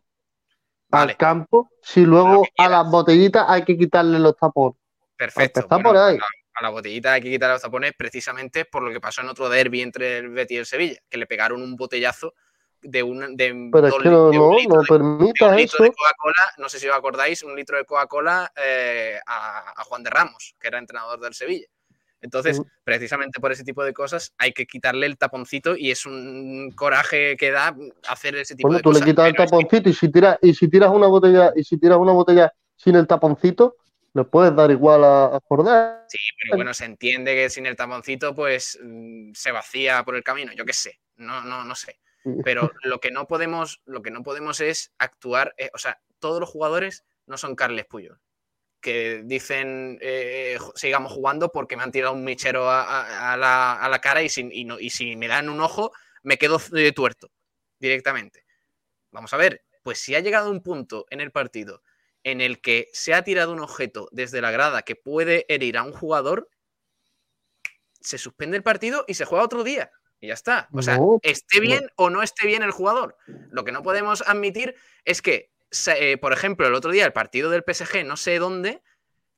Vale. al campo si luego que a las botellitas hay que quitarle los tapones? Perfecto. bueno, por ahí. A, la, a la botellita hay que quitar los tapones precisamente por lo que pasó en otro derby entre el Betis y el Sevilla, que le pegaron un botellazo de un, de Pero es dos que li- no, de un no, litro no de eso. de Coca-Cola, no sé si os acordáis, un litro de Coca-Cola eh, a, a Juan de Ramos, que era entrenador del Sevilla. Entonces, precisamente por ese tipo de cosas hay que quitarle el taponcito y es un coraje que da hacer ese tipo Bueno, de tú le cosas. quitas el pero es que- taponcito y si tiras, y si tiras una botella, y si tiras una botella sin el taponcito, le puedes dar igual a, a Jordán. Sí, pero bueno, se entiende que sin el taponcito, pues mm, se vacía por el camino, yo qué sé, no, no, no sé. Pero [laughs] lo que no podemos, lo que no podemos es actuar, eh, o sea, todos los jugadores no son Carles Puyol, que dicen eh, sigamos jugando porque me han tirado un michero a, a- a la, a la cara y si, y no- y si me dan un ojo, me quedo eh, tuerto directamente. Vamos a ver, pues si ha llegado un punto en el partido en el que se ha tirado un objeto desde la grada que puede herir a un jugador, se suspende el partido y se juega otro día. Y ya está. O sea, No, esté no. bien o no esté bien el jugador. Lo que no podemos admitir es que, eh, por ejemplo, el otro día, el partido del PSG, no sé dónde,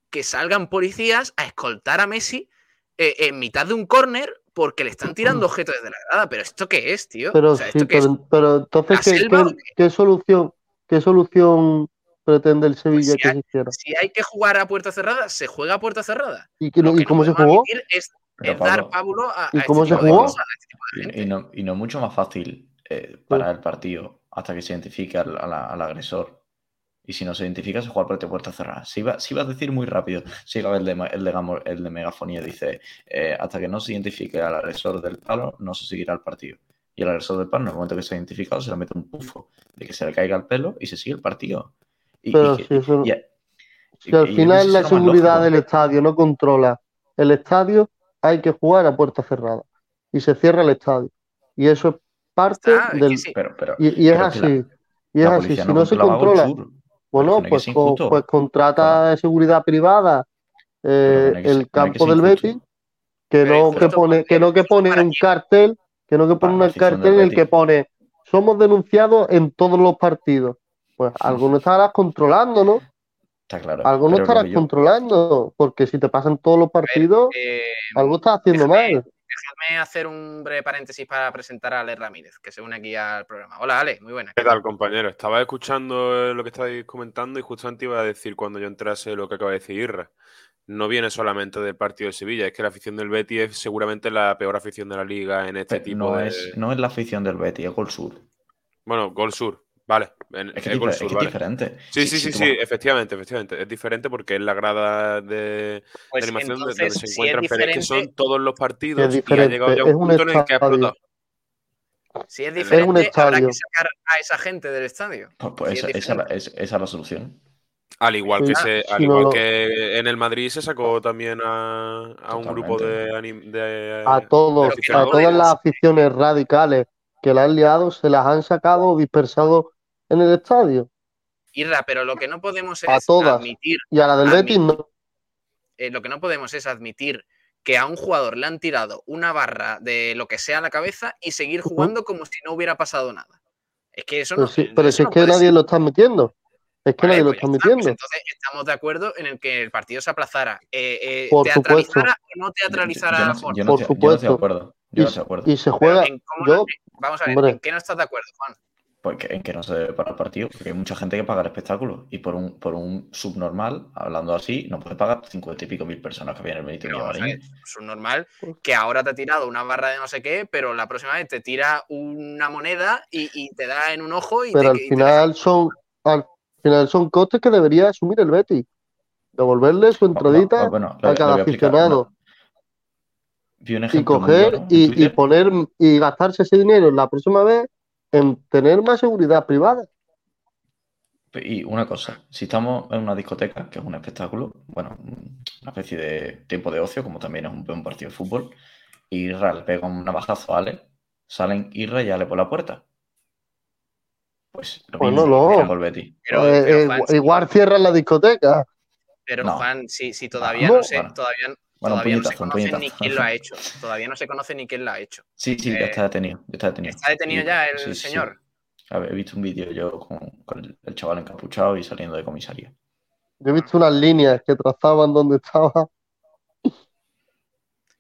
que salgan policías a escoltar a Messi eh, en mitad de un córner porque le están tirando objetos desde la grada. Pero ¿esto qué es, tío? Pero O sea, sí, ¿esto qué es? pero, pero entonces, ¿La ¿qué, solución, qué solución pretende el Sevilla si que hay- se hiciera? Si hay que jugar a puerta cerrada, se juega a puerta cerrada. ¿Y, que- Lo que y cómo no se jugó? Es, dar pábulo a, a ¿Y este cómo se tipo de jugó? cosas, a este Y, no, y no mucho más fácil eh, para el partido hasta que se identifique al, a la- al agresor. Y si no se identifica, se juega por puerta cerrada. Si iba, si iba a decir muy rápido, si el de, el de, el de megafonía dice, eh, hasta que no se identifique al agresor del palo, no se seguirá el partido. Y el agresor del palo, en el momento que se ha identificado, se le mete un pufo de que se le caiga el pelo y se sigue el partido. Y, Pero que- si eso- y- Si al final la seguridad del estadio no controla el estadio, hay que jugar a puerta cerrada. Y se cierra el estadio. Y eso es parte Ah, del... sí. Pero, pero, Y, y es la- así. Y es así. Si no se controla, bueno, pues, pues contrata de seguridad privada eh, el campo del injusto. Betis, que no que pone, que no que pone ¿para un cartel, Que no que pone un cartel en el que pone somos denunciados en todos los partidos. Pues algo no estarás controlando, ¿no? Está claro. Algo no estarás yo- controlando, porque si te pasan todos los partidos, Eh, algo estás haciendo déjame- mal. Déjame hacer un breve paréntesis para presentar a Ale Ramírez, que se une aquí al programa. Hola, Ale, muy buena. ¿Qué tal, compañero? Estaba escuchando eh, lo que estáis comentando y justamente iba a decir cuando yo entrase lo que acaba de decir Irra. No viene solamente del partido de Sevilla, es que la afición del Betis es seguramente la peor afición de la liga en este Pero tipo no, de... es, no es la afición del Betis, es Gol Sur. Bueno, Gol Sur, vale. En, Es que, es es Gol difer- Sur, es que es vale. diferente. Sí, sí, sí, sí, efectivamente, efectivamente. Es diferente porque es la grada de, Pues de animación entonces, donde se si es encuentran, pero es que son todos los partidos Es y ha diferente, llegado ya es un un punto en el que ha estadio. explotado. si es un diferente, habrá estadio. que sacar a esa gente del estadio. Pues, pues esa, esa, esa es la solución. Al igual, que, se, al si no igual que en el Madrid se sacó también a, a un grupo de, anim- de A todos, a todas las aficiones radicales que la han liado, se las han sacado o dispersado en el estadio. Irra, pero lo que no podemos A es todas. admitir, Y a la del Betis no. eh, lo que no podemos es admitir que a un jugador le han tirado una barra de lo que sea a la cabeza y seguir jugando como si no hubiera pasado nada. Es que eso Pero, no. sí- pero eso si es no que nadie ser. lo está admitiendo. Es que Vale, nadie lo pues está está, pues admitiendo. entonces estamos de acuerdo en el que el partido se aplazara. Eh, eh, Por supuesto. ¿Teatralizara o no Yo, teatralizara yo no Por estoy- yo no estoy de supuesto. acuerdo. Yo Y, no estoy de acuerdo. y se juega. en cómo Yo, no- vamos a ver, hombre. ¿en qué no estás de acuerdo, Juan? Porque en que no se debe parar el partido, porque hay mucha gente que paga el espectáculo. Y por un, por un subnormal, hablando así, no puede pagar cincuenta y pico mil personas que vienen el Benito Pero vamos a ver, Villamarín. es un normal que ahora te ha tirado una barra de no sé qué, pero la próxima vez te tira una moneda y, y te da en un ojo y pero te, al y te final son, al final son costes que debería asumir el Betis. Devolverle su entradita Bueno, a lo- lo cada aficionado. No. Vi un y coger bueno y, y poner y gastarse ese dinero la próxima vez en tener más seguridad privada. Y una cosa, si estamos en una discoteca, que es un espectáculo, bueno, una especie de tiempo de ocio, como también es un buen partido de fútbol, y Irra le pega un navajazo a Ale, salen Irra y Ale por la puerta. Pues lo Pues mismo no, Betis. Pero, Eh, pero, eh, Juan, igual cierran la discoteca. pero, no. Juan, si, si todavía No, no se, bueno. todavía, Bueno, un todavía no se puñetazo, un conoce ni puñetazo. quién lo ha hecho. Todavía no se conoce ni quién lo ha hecho. Sí, sí, ya Eh, está detenido, ya está detenido. ¿Está detenido Y- ya el sí, sí. señor? A ver, he visto un vídeo yo con, con el, el chaval encapuchado y saliendo de comisaría. Yo he visto unas líneas que trazaban donde estaba.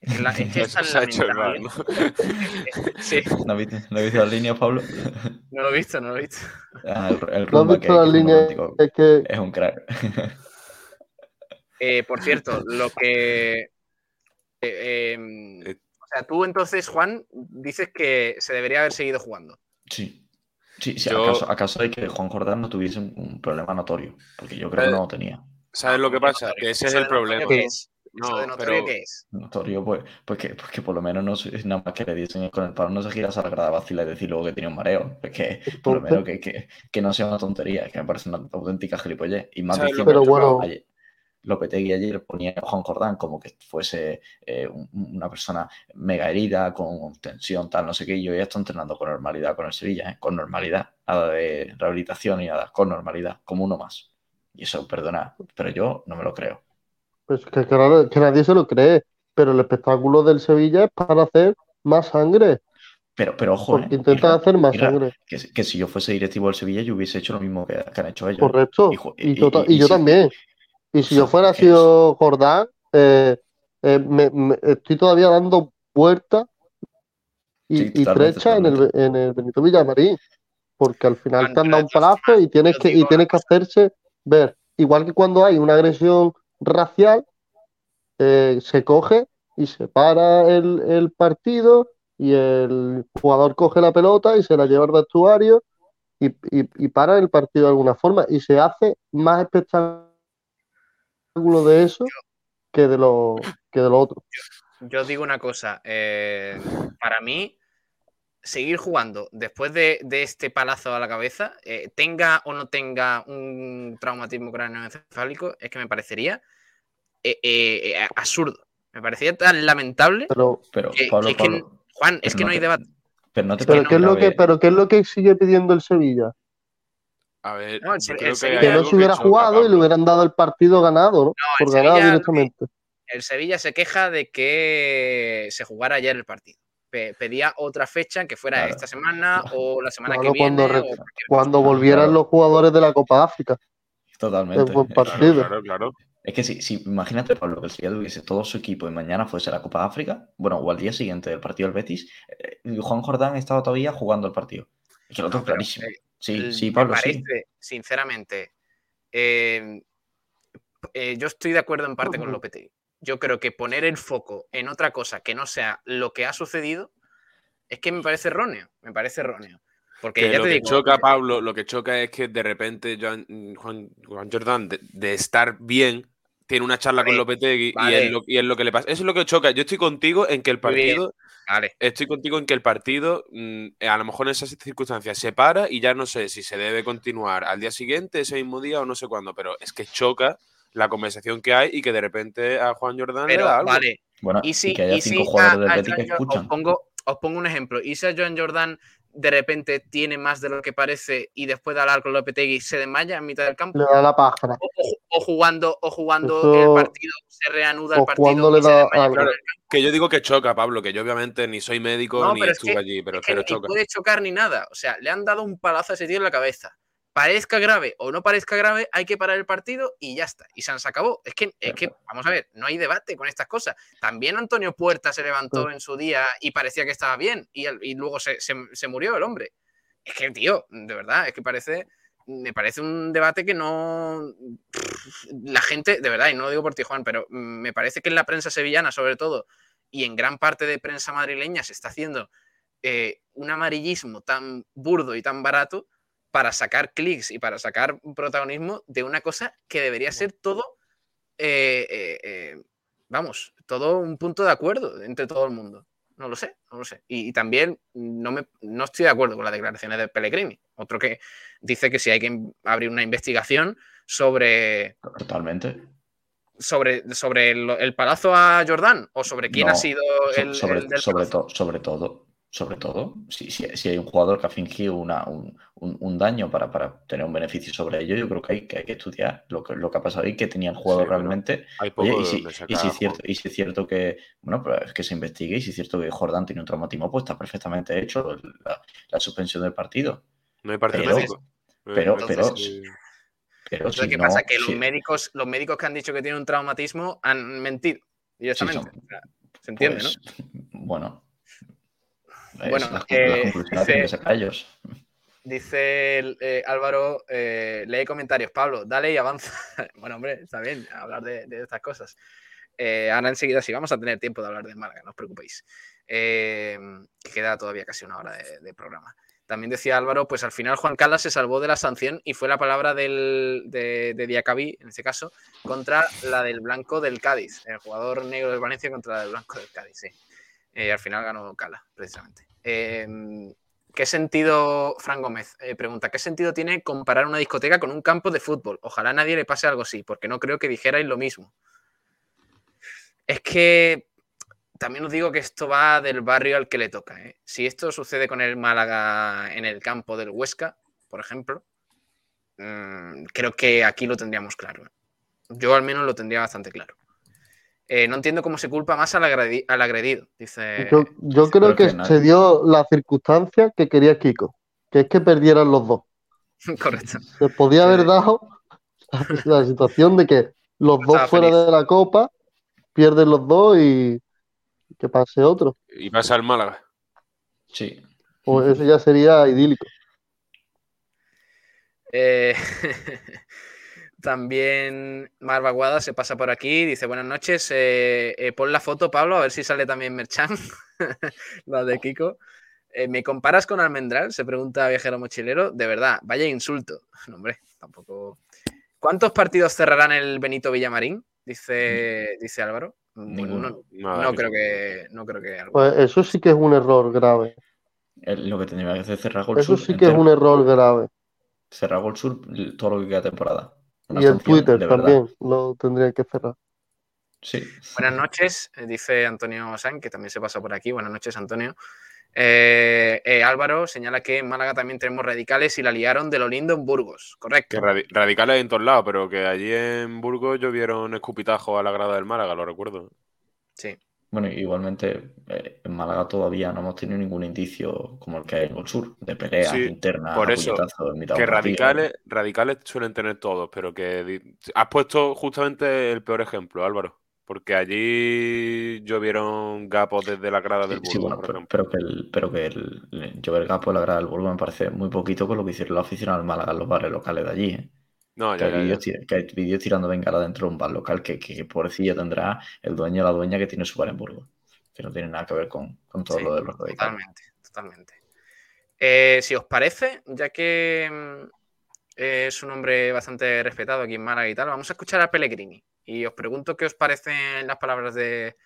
Es que, la- es que [laughs] es ha hecho lamentable. ¿no? [laughs] Sí, ¿No has visto, ¿no has visto las líneas, Pablo? no lo he visto, no lo he visto. Ah, el, el ¿No has que, visto las es líneas romántico, que es un crack. [laughs] Eh, por cierto, lo que. eh, eh, Eh. o sea, tú entonces, Juan, dices que se debería haber seguido jugando. Sí. Sí, sí, Yo- acaso, acaso hay que Juan Jordán no tuviese un, problema notorio, porque yo creo que Eh, no lo tenía. ¿Sabes lo que pasa? Que ese es ¿Eso el problema. qué es? ¿Eso No, de notorio pero- qué es? Notorio, pues, pues, que, pues que por lo menos no es nada más que le dicen con el palo no se gira a la grada vacila y decir luego que tiene un mareo. Es que por lo menos que, que, que no sea una tontería, es que me parece una auténtica gilipollez. Y más ¿Sabes lo diciendo Pero que bueno. ayer- Lopetegui ayer ponía a Juan Jordán como que fuese eh, un- una persona mega herida, con tensión, tal, no sé qué, y yo ya estoy entrenando con normalidad con el Sevilla, ¿eh? con normalidad, nada de rehabilitación y nada, con normalidad, como uno más. Y eso, perdona, pero yo no me lo creo. Pues que, que nadie- que nadie se lo cree, pero el espectáculo del Sevilla es para hacer más sangre, Pero, pero ojo, porque ¿eh? intentan hacer más sangre, que, que si yo fuese directivo del Sevilla, yo hubiese hecho lo mismo que, que han hecho ellos. correcto. Y y- yo, también. Y si yo fuera sido Jordán, eh, eh, me, me- estoy todavía dando vueltas y, Sí, y trechas en el, en el Benito Villamarín, porque al final te han dado un palazo y tienes que, y tienes que hacerse ver. Igual que cuando hay una agresión racial, eh, se coge y se para el, el partido y el jugador coge la pelota y se la lleva al vestuario y, y, y para el partido de alguna forma y se hace más de eso que de lo, que de lo otro. Yo digo una cosa. eh, para mí, seguir jugando después de, de este palazo a la cabeza, eh, tenga o no tenga un traumatismo cráneoencefálico, es que me parecería eh, absurdo. Me parecía tan lamentable Pero, Pero, que, Pablo, que- que- Pablo, Juan, es que no no hay te- debate. pero no te pero parece ¿qué es lo que, grave- pero qué es lo que sigue pidiendo el Sevilla? A ver, No, el yo Se- creo el que no se hubiera jugado y le hubieran dado el partido ganado, ¿no? el Por ganado Sevilla- directamente. El Sevilla se queja de que se jugara ayer el partido. pe- pedía otra fecha que fuera Claro. esta semana o la semana Claro, que viene. cuando o. Cuando volvieran Claro. los jugadores de la Copa África. Totalmente. Es buen Es- partido. Claro, claro, claro. Es que si, si imagínate, Pablo, que el Sevilla tuviese todo su equipo y mañana fuese la Copa África, bueno, o al día siguiente del partido del Betis, eh, Juan Jordán estaba todavía jugando el partido. Es que lo tengo No, pero, clarísimo. eh, Sí, El- sí, me Pablo, sí. sinceramente, eh, eh, yo estoy de acuerdo en parte con. Lopetegui. Yo creo que poner el foco en otra cosa que no sea lo que ha sucedido es que me parece erróneo. Me parece erróneo. Porque Que ya lo te que digo, choca, Pablo, lo que choca es que de repente Juan, Juan Jordan, de, de estar bien, tiene una charla con Vale, Lopetegui y, es lo, y es lo que le pasa. Eso es lo que choca. Yo estoy contigo en que el partido, vale, estoy contigo en que el partido, mm, a lo mejor en esas circunstancias se para y ya no sé si se debe continuar al día siguiente, ese mismo día o no sé cuándo, pero es que choca la conversación que hay y que de repente a Juan Jordan le pero da algo. vale. Bueno, Y si, que haya y cinco si jugadores a- del a Betis que Joan Jor- escuchan. Os pongo, os pongo un ejemplo. ¿Y si a Joan Jordan de repente tiene más de lo que parece y después de hablar con Lopetegui se desmaya en mitad del campo? Le da la pájara. o, jugando, o jugando Eso- el partido, se reanuda el partido. y se desmaya. Que yo digo que choca, Pablo, que yo obviamente ni soy médico No, ni es estuve que- allí, pero, Es que pero ni choca. puede chocar ni nada. O sea, le han dado un palazo a ese tío en la cabeza. Parezca grave o no parezca grave, hay que parar el partido y ya está. Y se acabó. Es que, es que, vamos a ver, no hay debate con estas cosas. También Antonio Puerta se levantó en su día y parecía que estaba bien y, luego se, se- se murió el hombre. Es que, tío, de verdad, es que parece, me parece un debate que no. La gente, de verdad, y no lo digo por ti, Juan, pero me parece que en la prensa sevillana, sobre todo, y en gran parte de prensa madrileña, se está haciendo eh, un amarillismo tan burdo y tan barato para sacar clics y para sacar protagonismo de una cosa que debería ser todo, eh, eh, eh, vamos, todo un punto de acuerdo entre todo el mundo. No lo sé, no lo sé. Y, y también no, me, no estoy de acuerdo con las declaraciones de Pellegrini, otro que dice que si hay que abrir una investigación sobre, Totalmente. sobre, sobre el, el palazo a Jordán o sobre quién No, ha sido el, sobre, el del sobre, palazo. to- sobre todo, sobre todo, si, si- si hay un jugador que ha fingido una, un, un- un daño para, para tener un beneficio sobre ello, yo creo que hay que, hay que estudiar lo que, lo que ha pasado y que tenía el jugador Sí, realmente. Hay poco Oye, y si, y si es cierto, y si es cierto que, bueno, pero es que se investigue y si es cierto que Jordán tiene un traumatismo, pues está perfectamente hecho la, la suspensión del partido. No hay partido pero- médico. No hay pero- pero- médico. Pero Entonces, si ¿qué no- pasa? Que los, médicos, los médicos que han dicho que tiene un traumatismo han mentido directamente. son- ¿Se entiende, pues, no? Bueno. Es Bueno, las, eh, las conclusiones tienen que dice- ellos. Dice el, eh, Álvaro, eh, lee comentarios. Pablo, dale y avanza. [laughs] bueno, hombre, está bien hablar de, de estas cosas. Eh, ahora enseguida sí vamos a tener tiempo de hablar de Málaga, no os preocupéis. Que queda todavía casi una hora de, de programa. También decía Álvaro, pues al final Juan Carlos se salvó de la sanción y fue la palabra del, de, de Diacabí, en este caso, contra la del blanco del Cádiz. El jugador negro del Valencia contra la del blanco del Cádiz, sí. Eh, al final ganó Cala, precisamente. Eh, ¿Qué sentido, Fran Gómez eh, pregunta, qué sentido tiene comparar una discoteca con un campo de fútbol? Ojalá a nadie le pase algo así, porque no creo que dijerais lo mismo. Es que también os digo que esto va del barrio al que le toca. ¿eh? Si esto sucede con el Málaga en el campo del Huesca, por ejemplo, mmm, creo que aquí lo tendríamos claro. Yo al menos lo tendría bastante claro. Eh, no entiendo cómo se culpa más al, agredi al agredido, dice. Yo, yo creo que, que se dio la circunstancia que quería Kiko, que es que perdieran los dos. [laughs] Correcto. Se podía haber dado la, la situación de que los Estaba dos fuera feliz. de la copa, pierden los dos y que pase otro. Y pasa al Málaga. Sí. Pues eso ya sería idílico. Eh, [laughs] también Marvaguada se pasa por aquí, dice buenas noches, eh, eh, pon la foto Pablo, a ver si sale también Merchan, [laughs] la de Kiko. Eh, ¿Me comparas con Almendral? Se pregunta Viajero Mochilero. De verdad, vaya insulto. No, hombre, tampoco. ¿Cuántos partidos cerrarán el Benito Villamarín? Dice, dice Álvaro. Ninguno. No creo que, no creo que algo. Pues eso sí que es un error grave. El- lo que tendría que hacer es cerrar Gol Eso Sur sí que es un error grave. Cerrar Gol Sur todo lo que queda temporada. Y el Twitter también lo tendrían que cerrar. Sí. Buenas noches, eh, dice Antonio San, que también se pasa por aquí. Buenas noches, Antonio. Eh, eh, Álvaro señala que en Málaga también tenemos radicales y la liaron de lo lindo en Burgos. Correcto. Que radi- radicales en todos lados, pero que allí en Burgos llovieron escupitajos a la grada del Málaga, lo recuerdo. Sí. Bueno, igualmente eh, en Málaga todavía no hemos tenido ningún indicio como el que hay en el sur, de peleas Sí, internas, por eso, mitad de Que radicales, radicales suelen tener todos, pero que has puesto justamente el peor ejemplo, Álvaro. Porque allí llovieron gapos desde la grada del Sí, sí, Burgos, bueno, por pero, que el, pero que el llover gapo en la grada del Burgos me parece muy poquito con lo que hicieron los aficionados del Málaga en los bares locales de allí, ¿eh? No, Que ya, hay vídeos, ti- que hay vídeos tirando bengala dentro de un bar local que, que, que pobrecilla tendrá el dueño o la dueña que tiene su bar en Burgos. Que no tiene nada que ver con, con todo Sí, lo de los radicales. Totalmente, totalmente. Eh, si os parece, ya que mm, es un hombre bastante respetado aquí en Málaga y tal, vamos a escuchar a Pellegrini. Y os pregunto qué os parecen las palabras de,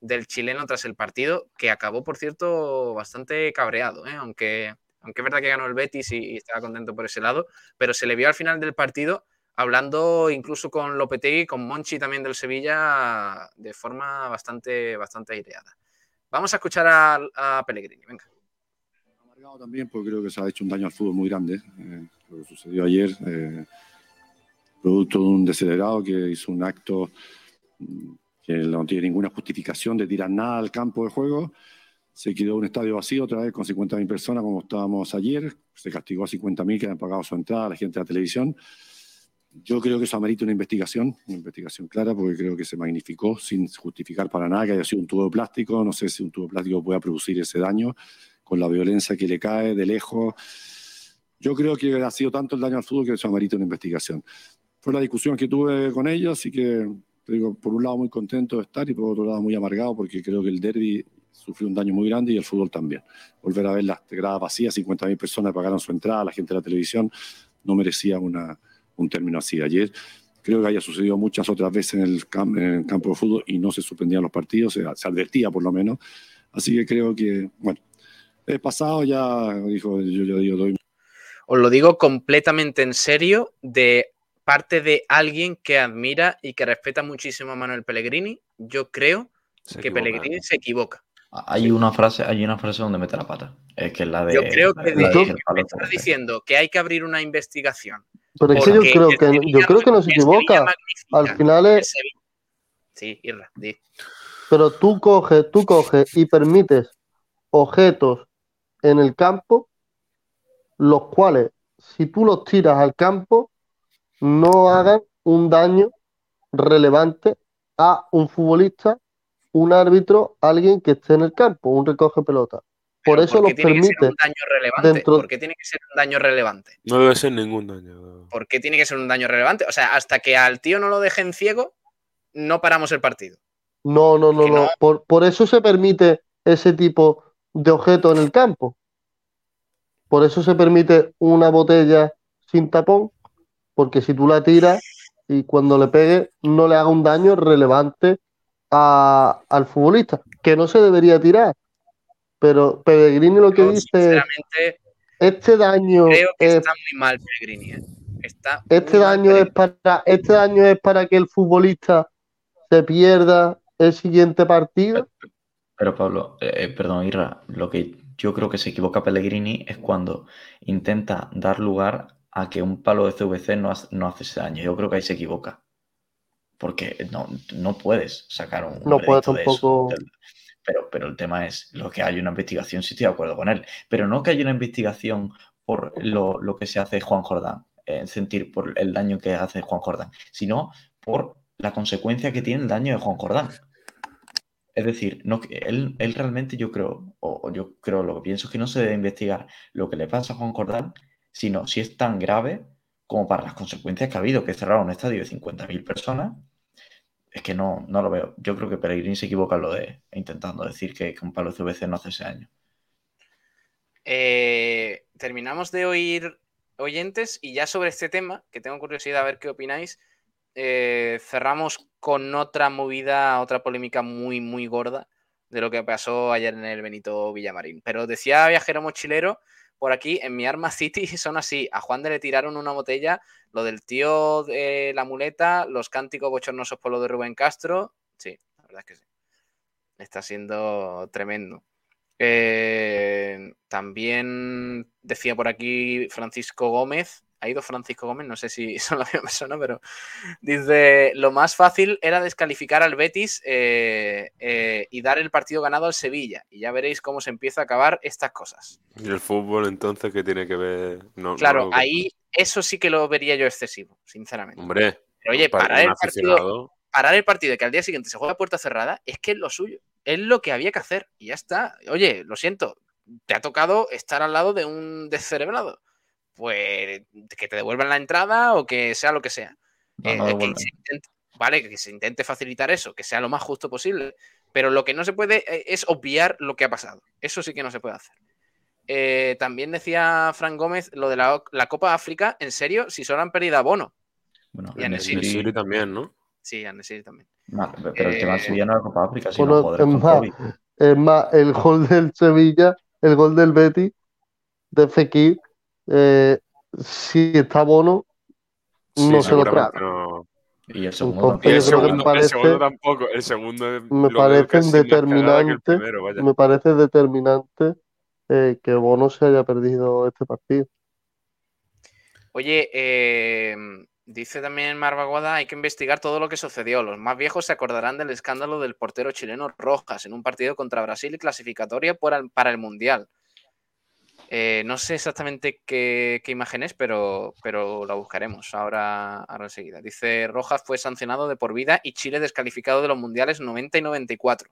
del chileno tras el partido, que acabó, por cierto, bastante cabreado, ¿eh? aunque, aunque es verdad que ganó el Betis y, y estaba contento por ese lado, pero se le vio al final del partido hablando incluso con Lopetegui, con Monchi también del Sevilla, de forma bastante, bastante aireada. Vamos a escuchar a, a Pellegrini, venga. Amargado también porque creo que se ha hecho un daño al fútbol muy grande. eh, lo que sucedió ayer, eh, producto de un decelerado que hizo un acto mm, que no tiene ninguna justificación de tirar nada al campo de juego. Se quedó un estadio vacío otra vez con 50.000 personas como estábamos ayer. Se castigó a 50.000 que habían pagado su entrada la gente de la televisión. Yo creo que eso amerita una investigación, una investigación clara, porque creo que se magnificó sin justificar para nada que haya sido un tubo de plástico. No sé si un tubo de plástico pueda producir ese daño con la violencia que le cae de lejos. Yo creo que ha sido tanto el daño al fútbol que eso amerita una investigación. Fue la discusión que tuve con ellos, así que te digo, por un lado muy contento de estar y por otro lado muy amargado porque creo que el derby sufrió un daño muy grande y el fútbol también. Volver a ver las gradas vacías, 50.000 personas pagaron su entrada, la gente de la televisión, no merecía una, un término así. Ayer creo que haya sucedido muchas otras veces en el, cam- en el campo de fútbol y no se suspendían los partidos, se, se advertía por lo menos. Así que creo que, bueno, he pasado ya, dijo, yo, yo, yo doy Os lo digo completamente en serio, de parte de alguien que admira y que respeta muchísimo a Manuel Pellegrini. Yo creo Se que equivoca. Pellegrini se equivoca. Hay una frase, hay una frase donde mete la pata. Es que es la de. Yo creo que de, de CBC. diciendo que hay que abrir una investigación. Pero es que yo creo que, Sevilla yo creo que no se el Sevilla equivoca. Al final es, Sí, Irra, di. pero tú coges, tú coges y permites objetos en el campo, los cuales, si tú los tiras al campo, no hagan un daño relevante a un futbolista, un árbitro, alguien que esté en el campo, un recoge pelota. Por eso ¿por qué los tiene que ser permite. un daño relevante? dentro- ¿Por qué tiene que ser un daño relevante? No debe ser ningún daño. ¿Por qué tiene que ser un daño relevante? O sea, hasta que al tío no lo dejen ciego, no paramos el partido. No, no, no, no. no. Por, por eso se permite ese tipo de objeto en el campo. Por eso se permite una botella sin tapón, porque si tú la tiras y cuando le pegue no le haga un daño relevante a- al futbolista, que no se debería tirar. Pero Pellegrini lo que Yo, dice es, sinceramente, este daño creo que es está muy mal Pellegrini. ¿eh? Está Este muy mal daño es Pellegrini. para, este daño es para que el futbolista se pierda el siguiente partido. Pero Pablo, eh, eh, perdón, Irra, lo que yo creo que se equivoca Pellegrini es cuando intenta dar lugar a que un palo de CVC no hace, no hace ese daño. Yo creo que ahí se equivoca. Porque no, no puedes sacar un No de eso. tampoco. Pero, pero el tema es lo que hay una investigación, sí estoy de acuerdo con él. Pero no que haya una investigación por lo, lo que se hace Juan Jordán, eh, sentir por el daño que hace Juan Jordán, sino por la consecuencia que tiene el daño de Juan Jordán. Es decir, no, él, él realmente yo creo, o, yo creo, lo que pienso es que no se debe investigar lo que le pasa a Juan Jordán, sino si es tan grave como para las consecuencias que ha habido, que cerrar un estadio de 50.000 personas. Es que no, no lo veo. Yo creo que Pellegrini se equivoca en lo de intentando decir que, que un palo CVC no hace ese año. Eh, terminamos de oír oyentes y ya sobre este tema, que tengo curiosidad a ver qué opináis, eh, cerramos con otra movida, otra polémica muy, muy gorda de lo que pasó ayer en el Benito Villamarín. Pero decía Viajero Mochilero, por aquí en mi Arma City [laughs] son así, a Juan de le tiraron una botella, lo del tío de la muleta, los cánticos bochornosos por lo de Rubén Castro, sí, la verdad es que sí. Está siendo tremendo. Eh, también decía por aquí Francisco Gómez, ha ido Francisco Gómez, no sé si [laughs] son la misma persona, pero dice, lo más fácil era descalificar al Betis eh, eh, y dar el partido ganado al Sevilla. Y ya veréis cómo se empieza a acabar estas cosas. ¿Y el fútbol entonces qué tiene que ver? No, claro, no ahí eso sí que lo vería yo excesivo, sinceramente. Hombre, Pero oye, para parar el partido, parar el partido que al día siguiente se juega a puerta cerrada es que es lo suyo. Es lo que había que hacer. Y ya está. Oye, lo siento. Te ha tocado estar al lado de un descerebrado. Pues que te devuelvan la entrada o que sea lo que sea. No, Eh, no que devuelven. se intente- vale, que se intente facilitar eso, que sea lo más justo posible. Pero lo que no se puede eh, es obviar lo que ha pasado. Eso sí que no se puede hacer. Eh, también decía Frank Gómez lo de la, la Copa África, en serio, si solo han perdido a Bono. Bueno, Y Nesiri- también, ¿no? Sí, a Nesiri también. no, pero el tema Sevilla no era Copa África, sino Bueno, es más. Es más, el gol del Sevilla, el gol del Betis, de Fekir, eh, si está Bono, Sí, no se lo no. Y el segundo Entonces, Y el segundo, me el parece- segundo tampoco. El segundo es- me el determinantes, primero, vaya. me parece determinante eh, que Bono se haya perdido este partido. Oye, eh, dice también Marvaguada, hay que investigar todo lo que sucedió. Los más viejos se acordarán del escándalo del portero chileno Rojas en un partido contra Brasil y clasificatoria para el Mundial. Eh, no sé exactamente qué, qué imagen es, pero, pero la buscaremos ahora, ahora enseguida. Dice, Rojas fue sancionado de por vida y Chile descalificado de los Mundiales 90 y 94.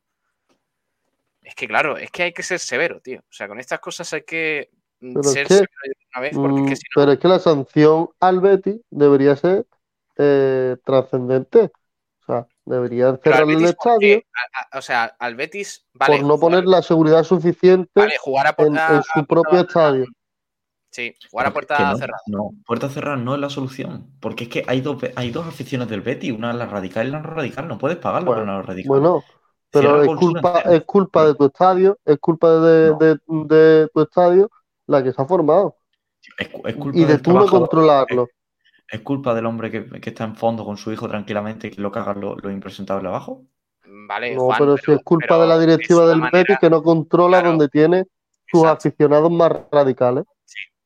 Es que claro, es que hay que ser severo, tío. O sea, con estas cosas hay que mm, Pero es ser que- severo de una vez, porque es Mm, que si no... pero es que la sanción al Betis debería ser eh, trascendente. Deberían cerrar el Betis, ¿por estadio qué? A- a- o sea, al Betis, vale, por no jugar- poner la seguridad suficiente vale, jugar a puerta, en, su propio estadio. Sí, jugar a puerta no, cerrada. No, puerta cerrada no es la solución. Porque es que hay dos, hay dos aficiones del Betis, una es la radical y la no radical. No puedes pagarlo Bueno, la radical. Bueno, pero es culpa, es culpa de tu estadio, es culpa de, No. de- de tu estadio la que se ha formado. Es, cu- es culpa Y de tú no controlarlo. Es culpa del hombre que, que está en fondo con su hijo tranquilamente y que lo cagan los lo impresentables abajo. Vale, No, Juan, pero si es culpa de la es directiva del manera- Betis que no controla Claro. donde tiene sus Exacto. aficionados más radicales.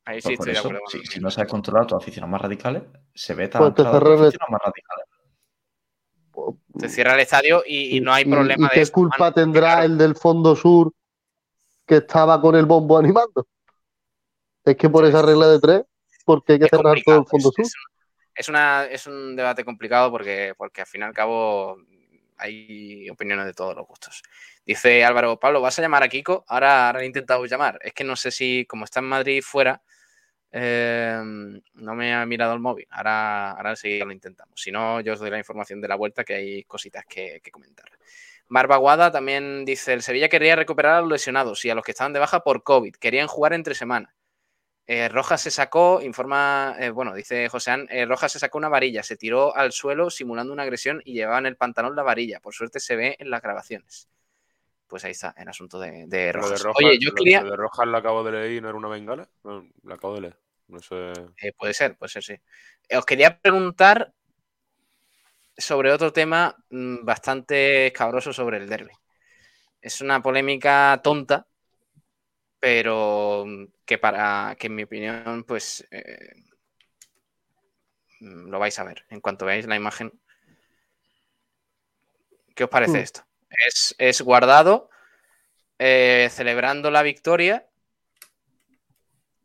Ahí sí Pues por estoy de eso, acuerdo. si, si no sabes controlar a tus aficionados más radicales, se ve Pues te el- aficionados más radicales. Se cierra el estadio y, y no hay Y- problema ¿Y de qué culpa tendrá claro. el del Fondo Sur que estaba con el bombo [laughs] animando? Es que por esa regla de tres, porque hay que Es cerrar todo el Fondo es- Sur. Es, una, es un debate complicado porque, porque al fin y al cabo hay opiniones de todos los gustos. Dice Álvaro, Pablo, ¿vas a llamar a Kiko? Ahora, ahora he intentado llamar. Es que no sé si, como está en Madrid fuera, eh, no me ha mirado el móvil. Ahora, ahora enseguida lo intentamos. Si no, yo os doy la información de la vuelta que hay cositas que, que comentar. Marvaguada también dice, el Sevilla quería recuperar a los lesionados y a los que estaban de baja por COVID. Querían jugar entre semana. Eh, Rojas se sacó, informa, eh, bueno, dice Joseán, eh, Rojas se sacó una varilla, se tiró al suelo simulando una agresión y llevaba en el pantalón la varilla. Por suerte se ve en las grabaciones. Pues ahí está el asunto de, de Rojas. de Rojas, Oye, yo lo- quería... lo de Rojas lo acabo de leer y no era una bengala. No, lo acabo de leer. No sé. Eh, puede ser, puede ser, sí. Eh, os quería preguntar sobre otro tema mm, bastante escabroso sobre el derby. Es una polémica tonta, pero mm, que para que en mi opinión, pues eh, mm, lo vais a ver en cuanto veáis la imagen. ¿Qué os parece Mm. esto? Es, es guardado eh, celebrando la victoria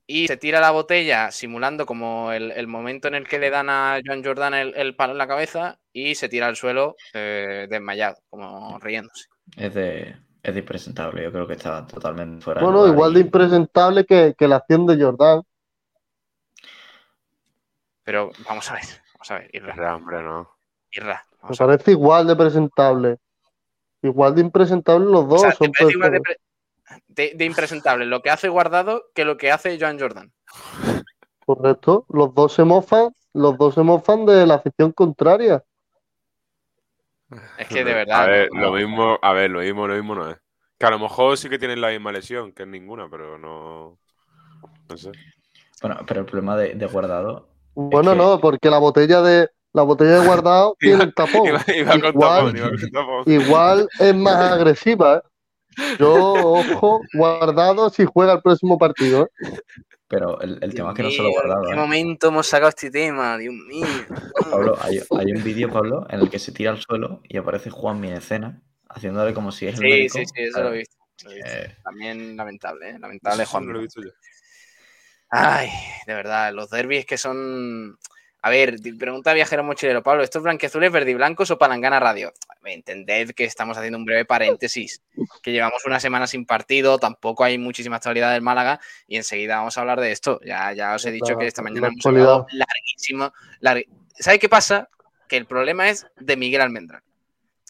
y se tira la botella simulando como el, el momento en el que le dan a Joan Jordan el, el palo en la cabeza y se tira al suelo eh, desmayado, como riéndose. Es de, es de impresentable. Yo creo que está totalmente fuera de Bueno, igual y- de impresentable que, que la acción de Jordán. Pero vamos a ver, vamos a ver, Irra, Irra, hombre, no. Irra, Me ver. parece igual de presentable. Igual de impresentable los O dos. sea, ¿te son parece igual de, personas. pre- de- de impresentable lo que hace Guardado que lo que hace Joan Jordan. Correcto. Los dos se mofan, los dos se mofan de la afición contraria. Es que de [laughs] verdad. A ver, no- lo mismo, a ver, lo mismo, lo mismo no es. Que a lo mejor sí que tienen la misma lesión, que es ninguna, pero no. No sé. Bueno, pero el problema de, de guardado. Bueno, que- no, porque la botella de la botella de [laughs] guardado tiene el tapón. Iba, iba con Igual- tapón, iba con tapón. Igual es más [laughs] agresiva. ¿eh? Yo, ojo, guardado si juega el próximo partido. ¿eh? Pero el, el tema es que no se lo he mío, ¿en guardado. qué ¿eh? momento hemos sacado este tema? Dios mío. Pablo, [laughs] hay, hay un vídeo, Pablo, en el que se tira al suelo y aparece Juanmi en escena, haciéndole como si es el Sí, médico. sí, sí, eso lo he visto. lo he visto. Eh, También lamentable, ¿eh? Lamentable, Eso Juan. no lo he visto yo. Ay, de verdad, los derbis que son. A ver, pregunta a viajero mochilero, Pablo, ¿estos blanqueazules, verdiblancos o palangana radio? Entended que estamos haciendo un breve paréntesis, que llevamos una semana sin partido, tampoco hay muchísima actualidad del Málaga y enseguida vamos a hablar de esto. Ya, ya os he dicho Claro, que esta mañana hemos hablado larguísimo. larg- ¿Sabes qué pasa? Que el problema es de Miguel Almendral.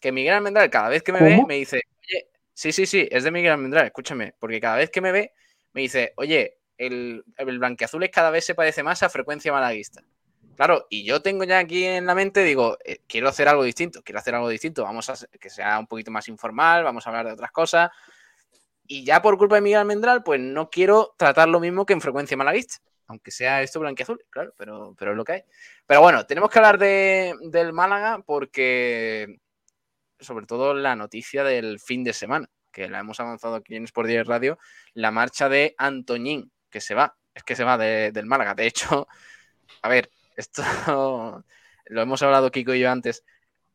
Que Miguel Almendral cada vez que me ve me dice, oye, sí, sí, sí, es de Miguel Almendral, escúchame, porque cada vez que me ve me dice, oye, el, el blanqueazules cada vez se parece más a frecuencia malaguista. Claro, y yo tengo ya aquí en la mente, digo, eh, quiero hacer algo distinto, quiero hacer algo distinto, vamos a que sea un poquito más informal, vamos a hablar de otras cosas. Y ya por culpa de Miguel Almendral, pues no quiero tratar lo mismo que en frecuencia malaguista, aunque sea esto blanqueazul, claro, pero, pero es lo que hay. Pero bueno, tenemos que hablar de, del Málaga porque, sobre todo la noticia del fin de semana, que la hemos avanzado aquí en Sport 10 Radio, la marcha de Antoñín, que se va, es que se va de- del Málaga. De hecho, [laughs] a ver, esto [laughs] lo hemos hablado Kiko y yo antes,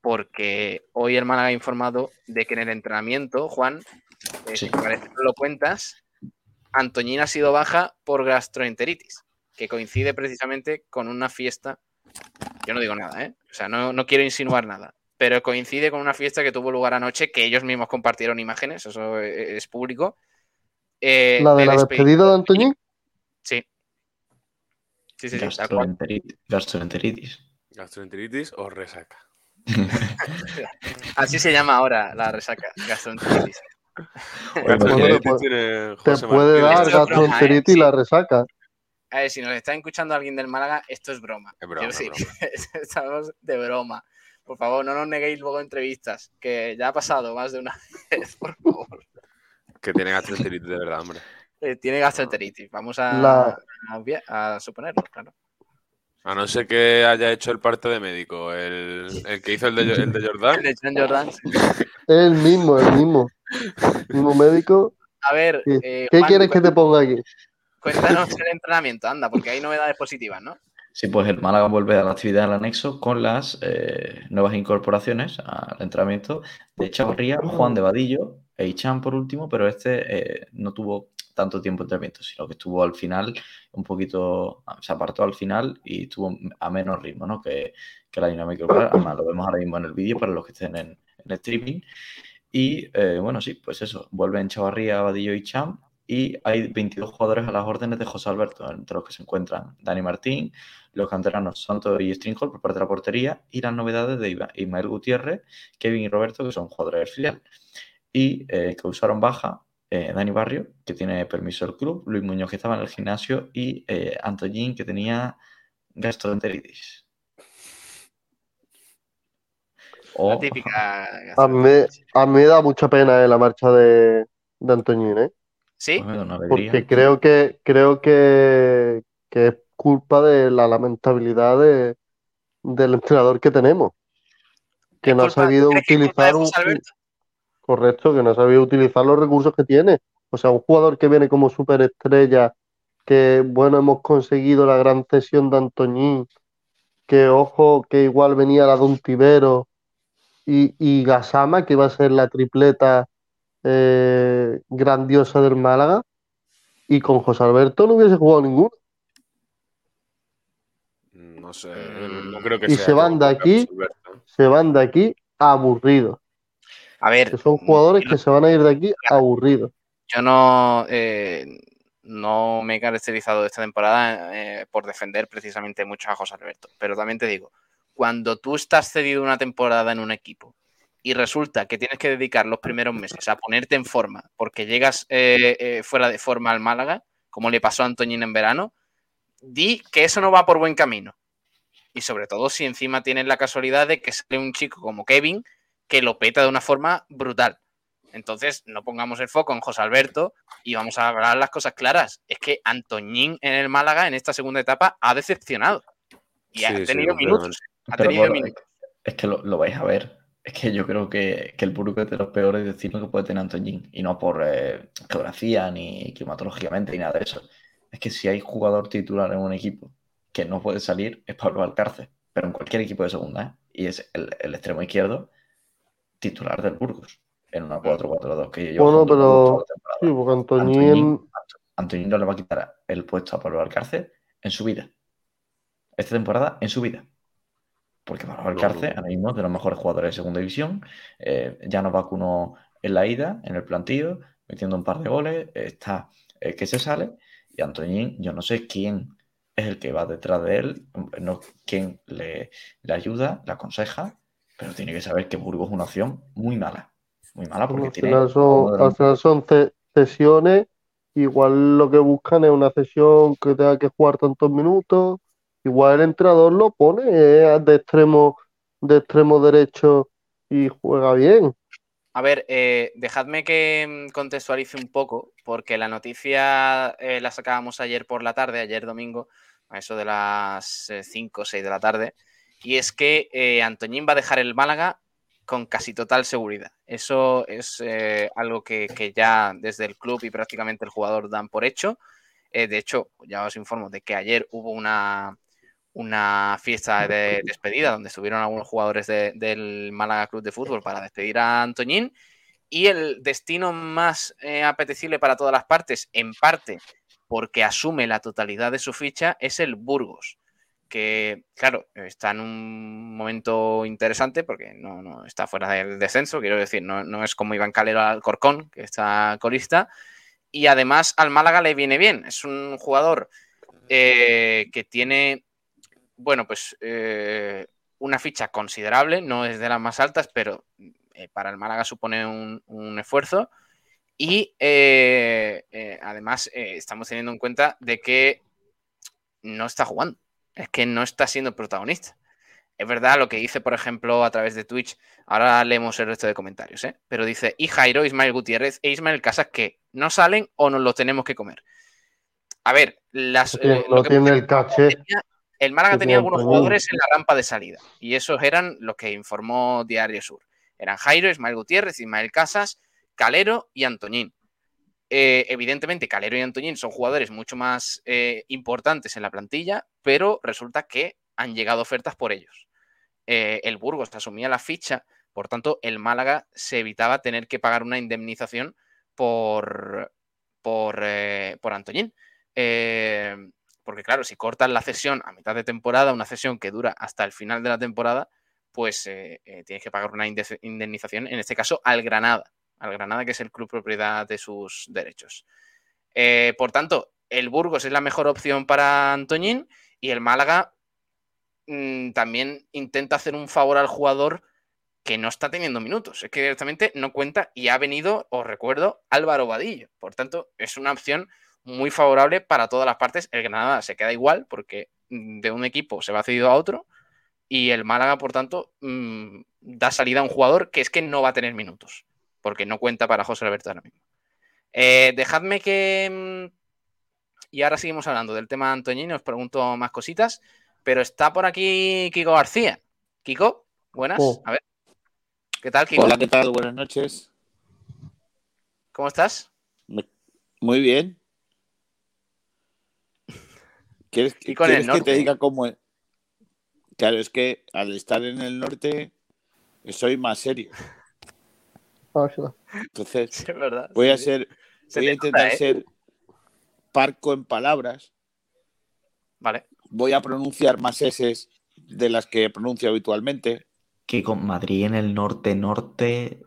porque hoy el Málaga ha informado de que en el entrenamiento, Juan, eh, Sí. que parece no lo cuentas, Antoñín ha sido baja por gastroenteritis, que coincide precisamente con una fiesta. Yo no digo nada, ¿eh? O sea, no, no quiero insinuar nada, pero coincide con una fiesta que tuvo lugar anoche, que ellos mismos compartieron imágenes, eso eh, es público. eh, La de la despedida. despedida de Antoñín. Sí. Sí, gastroenteritis. gastroenteritis. Gastroenteritis o resaca. [laughs] Así se llama ahora la resaca, gastroenteritis. [laughs] Te puede Martínez. dar broma, ¿eh? gastroenteritis y Sí. la resaca. A ver, si nos está escuchando alguien del Málaga, esto es broma. Es broma, es decir, [laughs] estamos de broma. Por favor, no nos neguéis luego entrevistas, que ya ha pasado más de una vez, por favor. Que tiene gastroenteritis de verdad, hombre. Eh, tiene gastroenteritis, vamos a, La- a suponerlo, claro. A no ser que haya hecho el parte de médico, el, el que hizo el de, el de Jordan. El de Jordan. El mismo, el mismo. [laughs] mismo médico. A ver, ¿Qué, eh, qué Juan, quieres que te ponga aquí? cuéntanos el entrenamiento, anda, porque hay novedades positivas, ¿no? Sí, pues el Málaga vuelve a la actividad del anexo con las eh, nuevas incorporaciones al entrenamiento de Chavarría, Juan de Vadillo e Ichan por último, pero este eh, no tuvo tanto tiempo de entrenamiento, sino que estuvo al final un poquito, se apartó al final y estuvo a menos ritmo ¿no? que, que la dinámica corporal. Además, lo vemos ahora mismo en el vídeo para los que estén en, en streaming. Y eh, bueno, sí, pues eso, vuelven Chavarría, Vadillo y Cham. Y hay 22 jugadores a las órdenes de José Alberto, entre los que se encuentran Dani Martín, los canteranos Santos y Stringhol por parte de la portería y las novedades de Ismael Gutiérrez, Kevin y Roberto, que son jugadores del filial. Y eh, causaron baja eh, Dani Barrio, que tiene permiso del club, Luis Muñoz, que estaba en el gimnasio, y eh, Antoñín, que tenía gastroenteritis. O- La típica. A mí, a mí me da mucha pena eh, la marcha de, de Antoñín, ¿eh? ¿Sí? pues. Porque creo que, creo que, que es culpa de la lamentabilidad de- del entrenador que tenemos. Que ¿Es no ha sabido ¿tú crees que es culpa de utilizar un, Alberto? Correcto, que no ha sabido utilizar los recursos que tiene. O sea, un jugador que viene como superestrella, que bueno, hemos conseguido la gran cesión de Antoñín, que ojo, que igual venía la de un Tibero y, y Gasama, que va a ser la tripleta eh, grandiosa del Málaga, y con José Alberto no hubiese jugado ninguno. No sé, no creo que Y sea se van de aquí. Se van de aquí aburridos. A ver, Que son jugadores yo- que se van a ir de aquí aburridos. Yo no, eh, no me he caracterizado esta temporada eh, por defender precisamente mucho a José Alberto. Pero también te digo, cuando tú estás cedido una temporada en un equipo y resulta que tienes que dedicar los primeros meses a ponerte en forma porque llegas eh, eh, fuera de forma al Málaga, como le pasó a Antoñín en verano, di que eso no va por buen camino. Y sobre todo si encima tienes la casualidad de que sale un chico como Kevin que lo peta de una forma brutal. Entonces, no pongamos el foco en José Alberto y vamos a hablar las cosas claras. Es que Antoñín en el Málaga en esta segunda etapa ha decepcionado. Y ha Sí, tenido minutos. Ha Pero tenido bueno, minutos. es que lo, lo vais a ver. Es que yo creo que, que el Burgo es de los peores destinos que puede tener Antoñín. Y no por eh, geografía ni climatológicamente ni nada de eso. Es que si hay jugador titular en un equipo que no puede salir, es Pablo Alcárcel, pero en cualquier equipo de segunda, ¿eh? Y es el, el extremo izquierdo titular del Burgos en una 4-4-2 que yo Bueno, pero sí, porque Antoñín, Antoñín, Antoñín no le va a quitar el puesto a Pablo Alcárcel en su vida. Esta temporada en su vida. Porque Pablo Alcárcel ahora mismo es de los mejores jugadores de segunda división. eh, ya nos vacunó en la ida, en el plantillo, metiendo un par de goles. está eh, que se sale. Y Antoñín, yo no sé quién es el que va detrás de él, no quién le, le ayuda, le aconseja, pero tiene que saber que Burgos es una opción muy mala. Muy mala porque al tiene final son, al final son ce- cesiones. Igual lo que buscan es una cesión que tenga que jugar tantos minutos. Igual el entrenador lo pone eh, de extremo, de extremo derecho y juega bien. A ver, eh, dejadme que mm, contextualice un poco, porque la noticia eh, la sacábamos ayer por la tarde, ayer domingo, a eso de las 5 o 6 de la tarde, y es que eh, Antoñín va a dejar el Málaga con casi total seguridad. Eso es eh, algo que, ya desde el club y prácticamente el jugador dan por hecho. Eh, de hecho, ya os informo de que ayer hubo una, una fiesta de despedida donde estuvieron algunos jugadores de- del Málaga Club de Fútbol para despedir a Antoñín. Y el destino más eh, apetecible para todas las partes, en parte porque asume la totalidad de su ficha, es el Burgos. Que, claro, está en un momento interesante porque no, no está fuera del descenso, quiero decir, no, no es como Iván Calero al Corcón, que está colista. Y además al Málaga le viene bien. Es un jugador eh, que tiene bueno, pues eh, una ficha considerable, no es de las más altas, pero eh, para el Málaga supone un, un esfuerzo. Y además estamos teniendo en cuenta de que no está jugando, es que no está siendo protagonista. Es verdad lo que dice, por ejemplo, a través de Twitch, ahora leemos el resto de comentarios, ¿eh? pero dice, y Jairo, Ismael Gutiérrez e Ismael Casas que no salen o nos los tenemos que comer. A ver, las, No eh, lo no que tiene el caché. tenía- el Málaga que tenía algunos jugadores en la rampa de salida y esos eran los que informó Diario Sur. Eran Jairo, Ismael Gutiérrez, Ismael Casas, Calero y Antoñín. Eh, evidentemente, Calero y Antoñín son jugadores mucho más eh, importantes en la plantilla, pero resulta que han llegado ofertas por ellos. Eh, el Burgos asumía la ficha, por tanto, el Málaga se evitaba tener que pagar una indemnización por, por, por Antoñín. Porque claro, si cortas la cesión a mitad de temporada, una cesión que dura hasta el final de la temporada, pues tienes que pagar una inde- indemnización, en este caso al Granada, al Granada que es el club propiedad de sus derechos. Eh, por tanto, el Burgos es la mejor opción para Antoñín y el Málaga mm, también intenta hacer un favor al jugador que no está teniendo minutos. Es que directamente no cuenta y ha venido, os recuerdo, Álvaro Vadillo. Por tanto, es una opción muy favorable para todas las partes. El Granada se queda igual porque mm, de un equipo se va cedido a otro y el Málaga, por tanto, mm, da salida a un jugador que es que no va a tener minutos porque no cuenta para José Alberto ahora mismo. Eh, dejadme que... mm, Y ahora seguimos hablando del tema de Antoñín, os pregunto más cositas, pero está por aquí Kiko García. Kiko, buenas. Oh. A ver. ¿Qué tal, Kiko? Hola, ¿qué tal? Buenas noches. ¿Cómo estás? Muy bien. ¿Quieres, Y con el quieres que te diga cómo es? Claro, es que al estar en el norte soy más serio. Entonces, Sí, es verdad. voy a sí, ser, Se voy a te intentar nota, ¿eh? ser parco en palabras. Vale. Voy a pronunciar más S de las que pronuncio habitualmente. Que con Madrid en el norte, norte.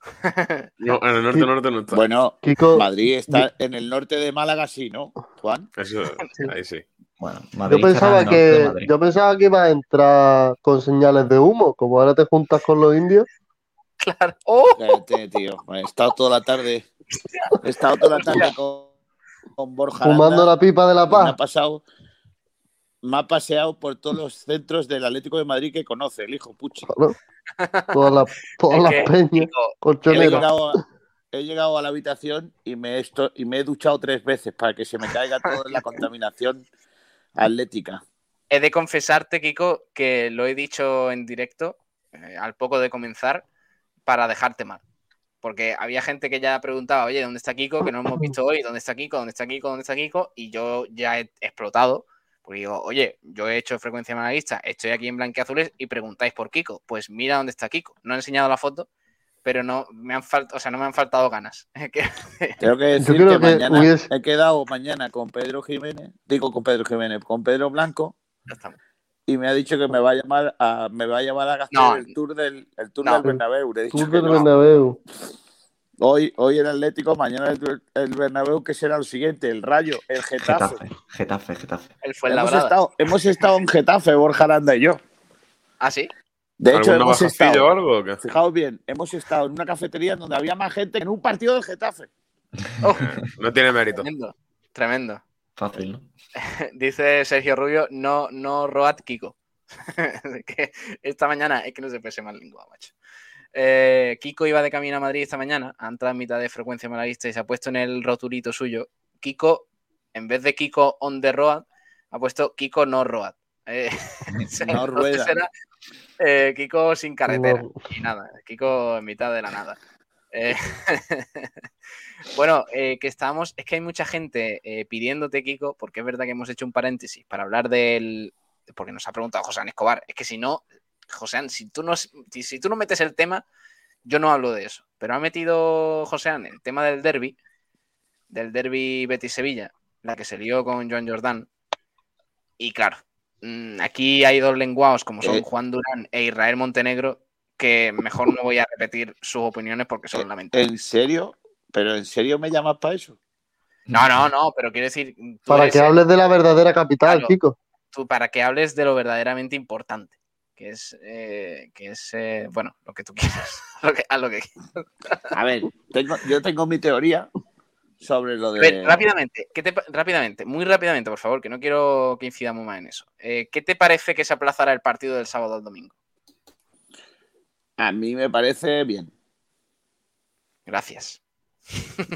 [laughs] No, en el norte, norte no está. Bueno, Kiko, Madrid está en el norte de Málaga, sí, ¿no, Juan? Eso, ahí sí. Bueno, yo Madrid pensaba que Madrid. yo pensaba que iba a entrar con señales de humo, como ahora te juntas con los indios. Claro. ¡Oh! Cállate, tío. He estado toda la tarde. He estado toda la tarde con, con Borja. Fumando Aranda. la pipa de la Y me ha paz. pasado. Me ha paseado por todos los centros del Atlético de Madrid que conoce, el hijo Puchi. Claro. Todas las, las que, peñas, He llegado, a, he llegado a la habitación y me, he esto- y me he duchado tres veces para que se me caiga toda la contaminación atlética. he de confesarte, Kiko, que lo he dicho en directo eh, al poco de comenzar para dejarte mal. porque había gente que ya preguntaba, oye, ¿dónde está Kiko? Que no hemos visto hoy, ¿dónde está Kiko? ¿Dónde está Kiko? ¿Dónde está Kiko? Y yo ya he explotado, porque digo, oye, yo he hecho frecuencia malaguista, estoy aquí en Blanqueazules y preguntáis por Kiko. Pues mira dónde está Kiko. No he enseñado la foto, pero no me han faltado, o sea, no me han faltado ganas. [laughs] Tengo que decir creo que, que mañana hubiese- he quedado mañana con Pedro Jiménez, digo con Pedro Jiménez, con Pedro Blanco, Ya estamos. Y me ha dicho que me va a llamar a, me va a llamar a gastar No. el tour del el tour No. del Bernabéu. Le he dicho Tour que del no. Bernabéu. Hoy, hoy el Atlético, mañana el, el Bernabéu, que será lo siguiente, el Rayo, el Getafe. Getafe, Getafe, Getafe. Él fue Hemos la estado, hemos estado en Getafe, Borja Aranda y yo. Ah, sí. De hecho, ¿Algún hemos estado, o algo? o qué? fijaos bien, hemos estado en una cafetería donde había más gente que en un partido del Getafe. Oh, [laughs] No tiene mérito. tremendo, tremendo. Fácil, ¿no? [laughs] Dice Sergio Rubio, no, no Roat Kiko. [laughs] que esta mañana es que no se pese mal lengua, macho. Eh, Kiko iba de camino a Madrid esta mañana, ha entrado en mitad de frecuencia malaguista y se ha puesto en el rotulito suyo. Kiko, en vez de Kiko on the road, ha puesto Kiko no road. Eh, [laughs] No rueda. eh, Kiko sin carretera y nada, Kiko en mitad de la nada. Eh, [laughs] bueno, eh, que estábamos, es que hay mucha gente eh, pidiéndote, Kiko, porque es verdad que hemos hecho un paréntesis para hablar del, porque nos ha preguntado José Escobar, es que si no, José, si tú no, si, si tú no metes el tema, yo no hablo de eso, pero ha metido José el tema del derby, del derby Betis-Sevilla, la que se lió con Joan Jordán, y claro, mm, aquí hay dos lenguados como son Eh. Juan Durán e Israel Montenegro, que mejor no voy a repetir sus opiniones porque son lamentables. ¿En serio? ¿Pero en serio me llamas para eso? No, no, no, pero quiero decir, Para que el- hables de la verdadera capital, Claro. Kiko. tú- para que hables de lo verdaderamente importante, que es, eh, que es eh, bueno, lo que tú quieras, [laughs] lo que- a lo que A ver, tengo, yo tengo mi teoría sobre lo A ver, de. rápidamente, ¿qué te rápidamente, muy rápidamente, por favor, que no quiero que incidamos más en eso. Eh, ¿Qué te parece que se aplazara el partido del sábado al domingo? A mí me parece bien. Gracias.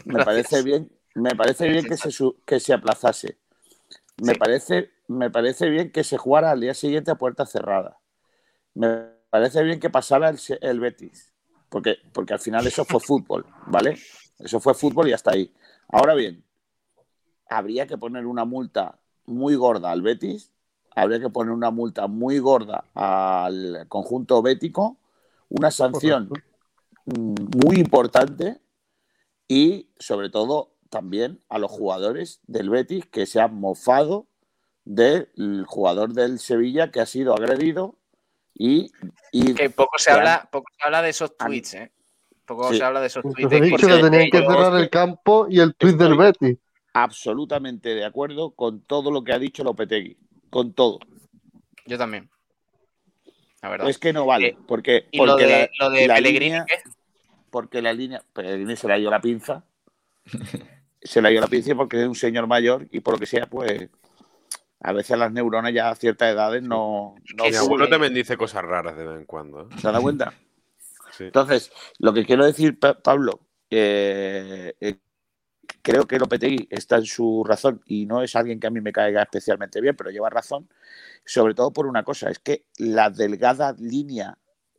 Me Gracias. parece bien, me parece bien que se, que se aplazase. Me, Sí. parece, me parece bien que se jugara al día siguiente a puerta cerrada. Me parece bien que pasara el, el Betis. Porque, porque al final eso fue [laughs] fútbol, ¿vale? Eso fue fútbol y hasta ahí. Ahora bien, habría que poner una multa muy gorda al Betis, habría que poner una multa muy gorda al conjunto bético, una sanción muy importante y sobre todo también a los jugadores del Betis que se han mofado del jugador del Sevilla que ha sido agredido y, y Que poco se que han- habla, poco se habla de esos tweets, ¿eh? Poco Sí. se habla de esos Os tweets. he de dicho que- tenían que cerrar el campo y el tuit del Betis. absolutamente de acuerdo con todo lo que ha dicho Lopetegui, con todo. Yo también. La verdad. Es que no vale, Eh, porque, y lo porque de, la, lo de la Pellegrini, línea, ¿qué? porque la línea, Pellegrini se le dio la pinza, [laughs] se le dio la pinza porque es un señor mayor y por lo que sea, pues a veces las neuronas ya a ciertas edades no, no Mi abuelo también dice cosas raras de vez en cuando. ¿eh? ¿Se da cuenta? Sí. Entonces, lo que quiero decir, Pa- Pablo, eh, eh, creo que Lopetegui está en su razón y no es alguien que a mí me caiga especialmente bien, pero lleva razón, sobre todo por una cosa, es que la delgada línea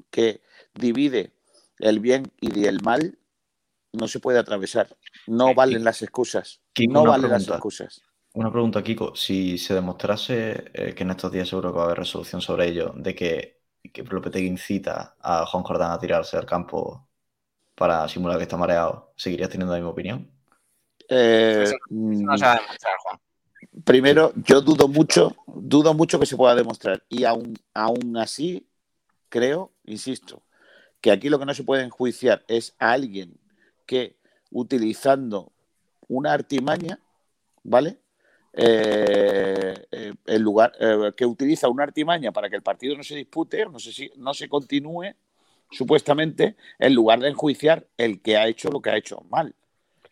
que divide el bien y el mal no se puede atravesar. No valen las excusas. Kiko, No valen las excusas. Una pregunta, Kiko. Si se demostrase eh, que en estos días seguro que va a haber resolución sobre ello, de que, que Lopetegui incita a Juan Jordán a tirarse del campo para simular que está mareado, ¿seguirías teniendo la misma opinión? Eh, Eso- No mm, se va a demostrar, Juan. Primero, yo dudo mucho, dudo mucho que se pueda demostrar. Y aún, aún así, creo, insisto, que aquí lo que no se puede enjuiciar es a alguien que utilizando una artimaña, ¿vale? Eh, eh, en lugar eh, que utiliza una artimaña para que el partido no se dispute, no sé si no se continúe, supuestamente, en lugar de enjuiciar el que ha hecho lo que ha hecho mal.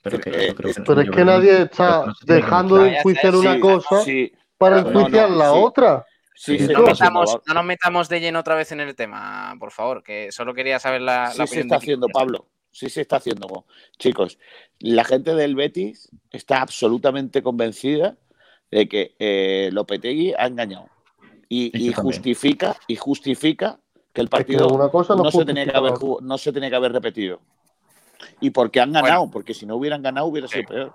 Pero, que, Eh, yo creo que Pero es que nadie está dejando de enjuiciar una Sí, cosa sí, para no, no, enjuiciar la sí. otra. sí, Sí, se No, metamos, nos metamos de lleno otra vez en el tema, por favor, que solo quería saber la, Sí la se está de haciendo, Pablo. Sí se está haciendo. Chicos, la gente del Betis está absolutamente convencida de que eh, Lopetegui ha engañado. Y, justifica, y justifica que el Es que partido una cosa no, no, se tenía que haber, no se tenía que haber repetido. Y porque han ganado, porque si no hubieran ganado hubiera sido Sí. peor.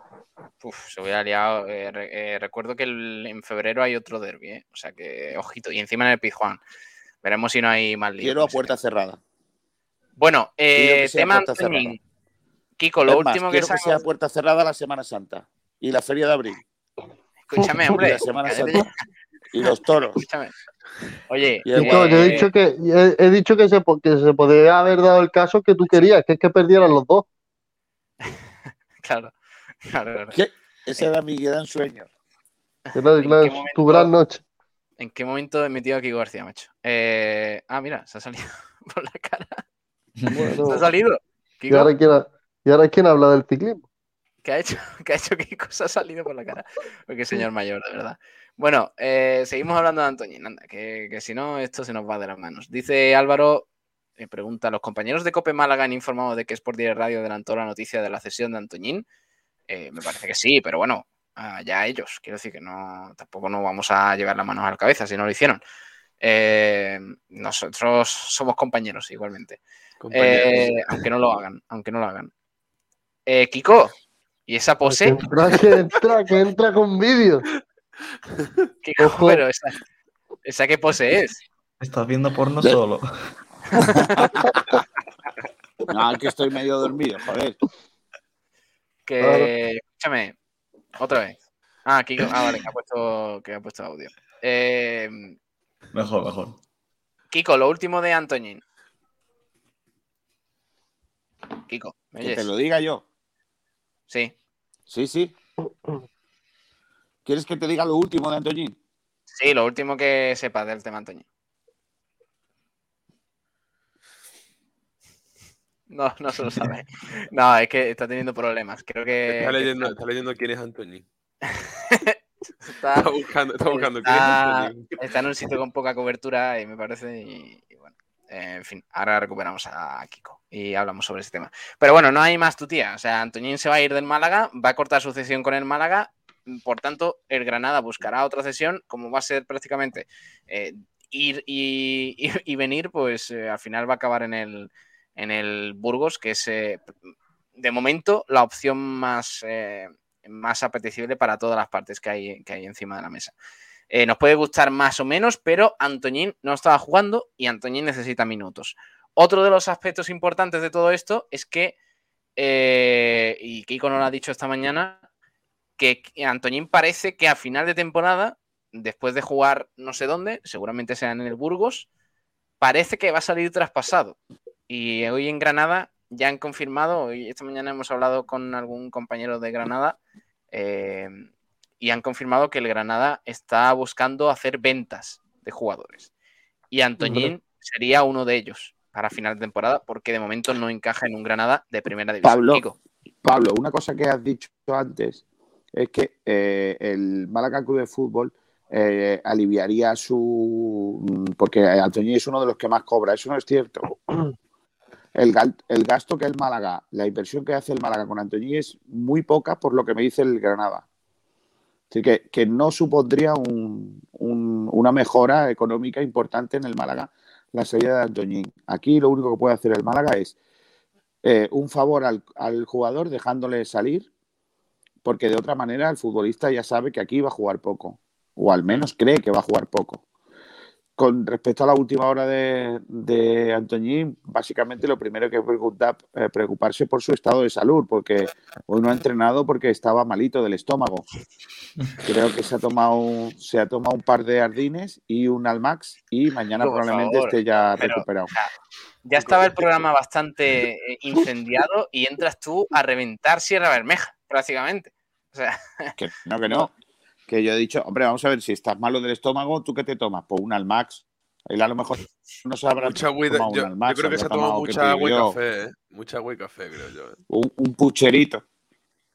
Uf, se hubiera liado. eh, re- eh, recuerdo que el- en febrero hay otro derby, ¿eh? O sea que, ojito. Y encima en el Pizjuán. Veremos si no hay más lío. Quiero a puerta tema. cerrada. Bueno, eh, tema. Kiko, lo Es más, último que quiero que sea a puerta cerrada la Semana Santa y la Feria de Abril Escúchame, y hombre. la Semana Santa y los toros. Escúchame. Oye, Y Chico, yo he eh, dicho que, he, he dicho que se, que se podría haber dado el caso que tú querías, que es que perdieran los dos. [laughs] claro, claro, claro. ¿Qué? Ese era mi gran sueño. Era, ¿En claro, qué tu gran noche. ¿En qué momento he metido a Kiko García, macho? Eh, ah, mira, se ha salido [laughs] por la cara. Bueno, Se ha salido. y, ahora quién, ha- y ahora quién habla del ciclismo. ¿qué ha hecho? [laughs] ¿Qué ha hecho Kiko? Se ha salido por la cara. Porque señor mayor, de verdad. Bueno, eh, seguimos hablando de Antoñín, anda, que, que si no, esto se nos va de las manos. Dice Álvaro, eh, pregunta, ¿los compañeros de Cope Málaga han informado de que Sport Direct Radio adelantó la noticia de la cesión de Antoñín? Eh, me parece que sí, pero bueno, ya ellos. Quiero decir que no, tampoco nos vamos a llevar las manos a la cabeza si no lo hicieron. Eh, nosotros somos compañeros igualmente. Compañeros. Eh, aunque no lo hagan, aunque no lo hagan. Eh, Kiko, ¿y esa Que pose? entra, que entra, que entra con vídeo. Kiko, Ojo. pero esa, esa qué pose es. Estás viendo porno solo. No, que estoy medio dormido, joder. Que, Claro. escúchame, otra vez. Ah, Kiko, ah, vale, que ha puesto, que ha puesto audio. Eh, Mejor, mejor. Kiko, lo último de Antoñín. Kiko, ¿me Que oyes? te lo diga yo. Sí, Sí, sí. ¿Quieres que te diga lo último de Antoñín? sí, lo último que sepas del tema Antoñín. No, no se lo [laughs] sabe. No, es que está teniendo problemas. Creo que, Está leyendo, está leyendo quién es Antoñín. [laughs] está, Está buscando, está buscando quién es está, Antoñín. está en un sitio con poca cobertura y me parece. Y, y bueno, eh, en fin, ahora recuperamos a Kiko y hablamos sobre ese tema. Pero bueno, no hay más tu tía. O sea, Antoñín se va a ir del Málaga, va a cortar su cesión con el Málaga. Por tanto, el Granada buscará otra cesión, como va a ser prácticamente eh, ir y, [laughs] y- y venir, pues eh, al final va a acabar en el, en el Burgos, que es eh, de momento la opción más, eh, más apetecible para todas las partes que hay, que hay encima de la mesa. Eh, nos puede gustar más o menos, pero Antoñín no estaba jugando y Antoñín necesita minutos. Otro de los aspectos importantes de todo esto es que, y Kiko nos lo ha dicho esta mañana, que Antoñín parece que a final de temporada, después de jugar no sé dónde, seguramente sea en el Burgos, parece que va a salir traspasado. Y hoy en Granada ya han confirmado, hoy esta mañana hemos hablado con algún compañero de Granada eh, y han confirmado que el Granada está buscando hacer ventas de jugadores. Y Antoñín sería uno de ellos para final de temporada porque de momento no encaja en un Granada de primera división. Pablo. Kiko. Pablo, una cosa que has dicho antes es que eh, el Málaga Club de Fútbol eh, aliviaría su. mm, Porque Antoñín es uno de los que más cobra, eso no es cierto. [clears throat] El, gasto que el Málaga, la inversión que hace el Málaga con Antoñín es muy poca por lo que me dice el Granada. Así que, que no supondría un- un- una mejora económica importante en el Málaga la salida de Antoñín. Aquí lo único que puede hacer el Málaga es eh, un favor al, al jugador dejándole salir, porque de otra manera el futbolista ya sabe que aquí va a jugar poco, o al menos cree que va a jugar poco. Con respecto a la última hora de, de Antoñín, básicamente lo primero que pregunta, eh, preocuparse por su estado de salud, porque hoy no ha entrenado porque estaba malito del estómago. Creo que se ha tomado, se ha tomado un par de ardines y un Almax y mañana Por probablemente favor, esté ya recuperado. Ya estaba el programa bastante eh, incendiado y entras tú a reventar Sierra Bermeja, prácticamente. O sea, Que no, que no. Que yo he dicho, hombre, vamos a ver, si estás malo del estómago, ¿tú qué te tomas? Pues un Almax. Él a lo mejor no sabrá Mucha agua yo, Almax, yo creo que se ha tomado tomado, ¿qué mucha agua y café, ¿eh? Mucha agua y café, creo yo. ¿eh? Un, un pucherito.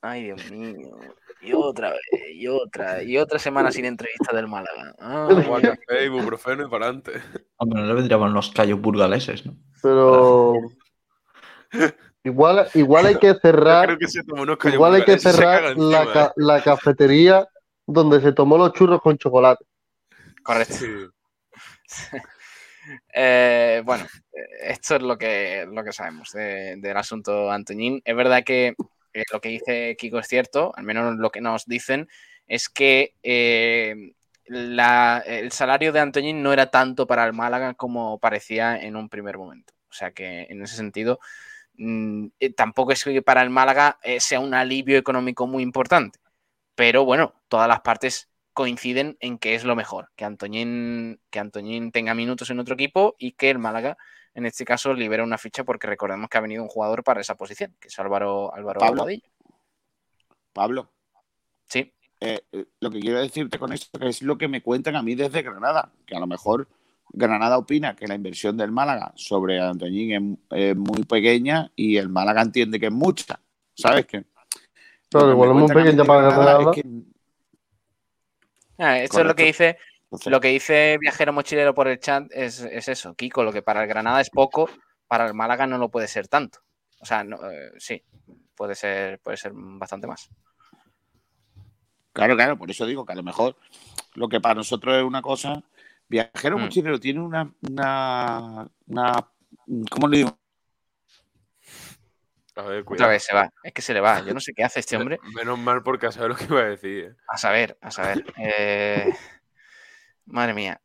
ay Dios mío. Y otra vez, y otra, y otra semana sin entrevista del Málaga. Ay, Agua, café, ibuprofeno y para adelante. Hombre, no le vendrían los callos burgaleses, ¿no? Pero igual, igual hay que cerrar, creo que se tomó unos callos igual hay que cerrar la, ca- la cafetería donde se tomó los churros con chocolate. correcto. ¿eh? Sí. [laughs] Eh, bueno, esto es lo que, lo que sabemos de- del asunto Antoñín. Es verdad que eh, lo que dice Kiko es cierto, al menos lo que nos dicen es que eh, la- el salario de Antoñín no era tanto para el Málaga como parecía en un primer momento. O sea que en ese sentido mm, tampoco es que para el Málaga sea un alivio económico muy importante. Pero bueno, todas las partes coinciden en que es lo mejor, que Antoñín, que Antoñín tenga minutos en otro equipo y que el Málaga, en este caso, libera una ficha porque recordemos que ha venido un jugador para esa posición, que es Álvaro, Álvaro Pablo. Vadillo. Pablo, Sí, eh, eh, lo que quiero decirte con esto es lo que me cuentan a mí desde Granada, que a lo mejor Granada opina que la inversión del Málaga sobre Antoñín es, es muy pequeña y el Málaga entiende que es mucha, ¿sabes? Que, Claro, lo que igual me es muy cuentan a mí pequeña de para Granada Granada. es que- Ah, esto es lo que dice entonces, Lo que dice Viajero Mochilero por el chat es, es eso, Kiko, lo que para el Granada es poco, para el Málaga no lo puede ser tanto. O sea, no, eh, sí, puede ser, puede ser bastante más. Claro, claro, por eso digo que a lo mejor lo que para nosotros es una cosa. Viajero Mm. Mochilero tiene una, una, una. ¿Cómo le digo? A ver, Otra vez se va, es que se le va. Yo no sé qué hace este hombre. Menos mal porque a saber lo que iba a decir. ¿eh? A saber, a saber. Eh, madre mía.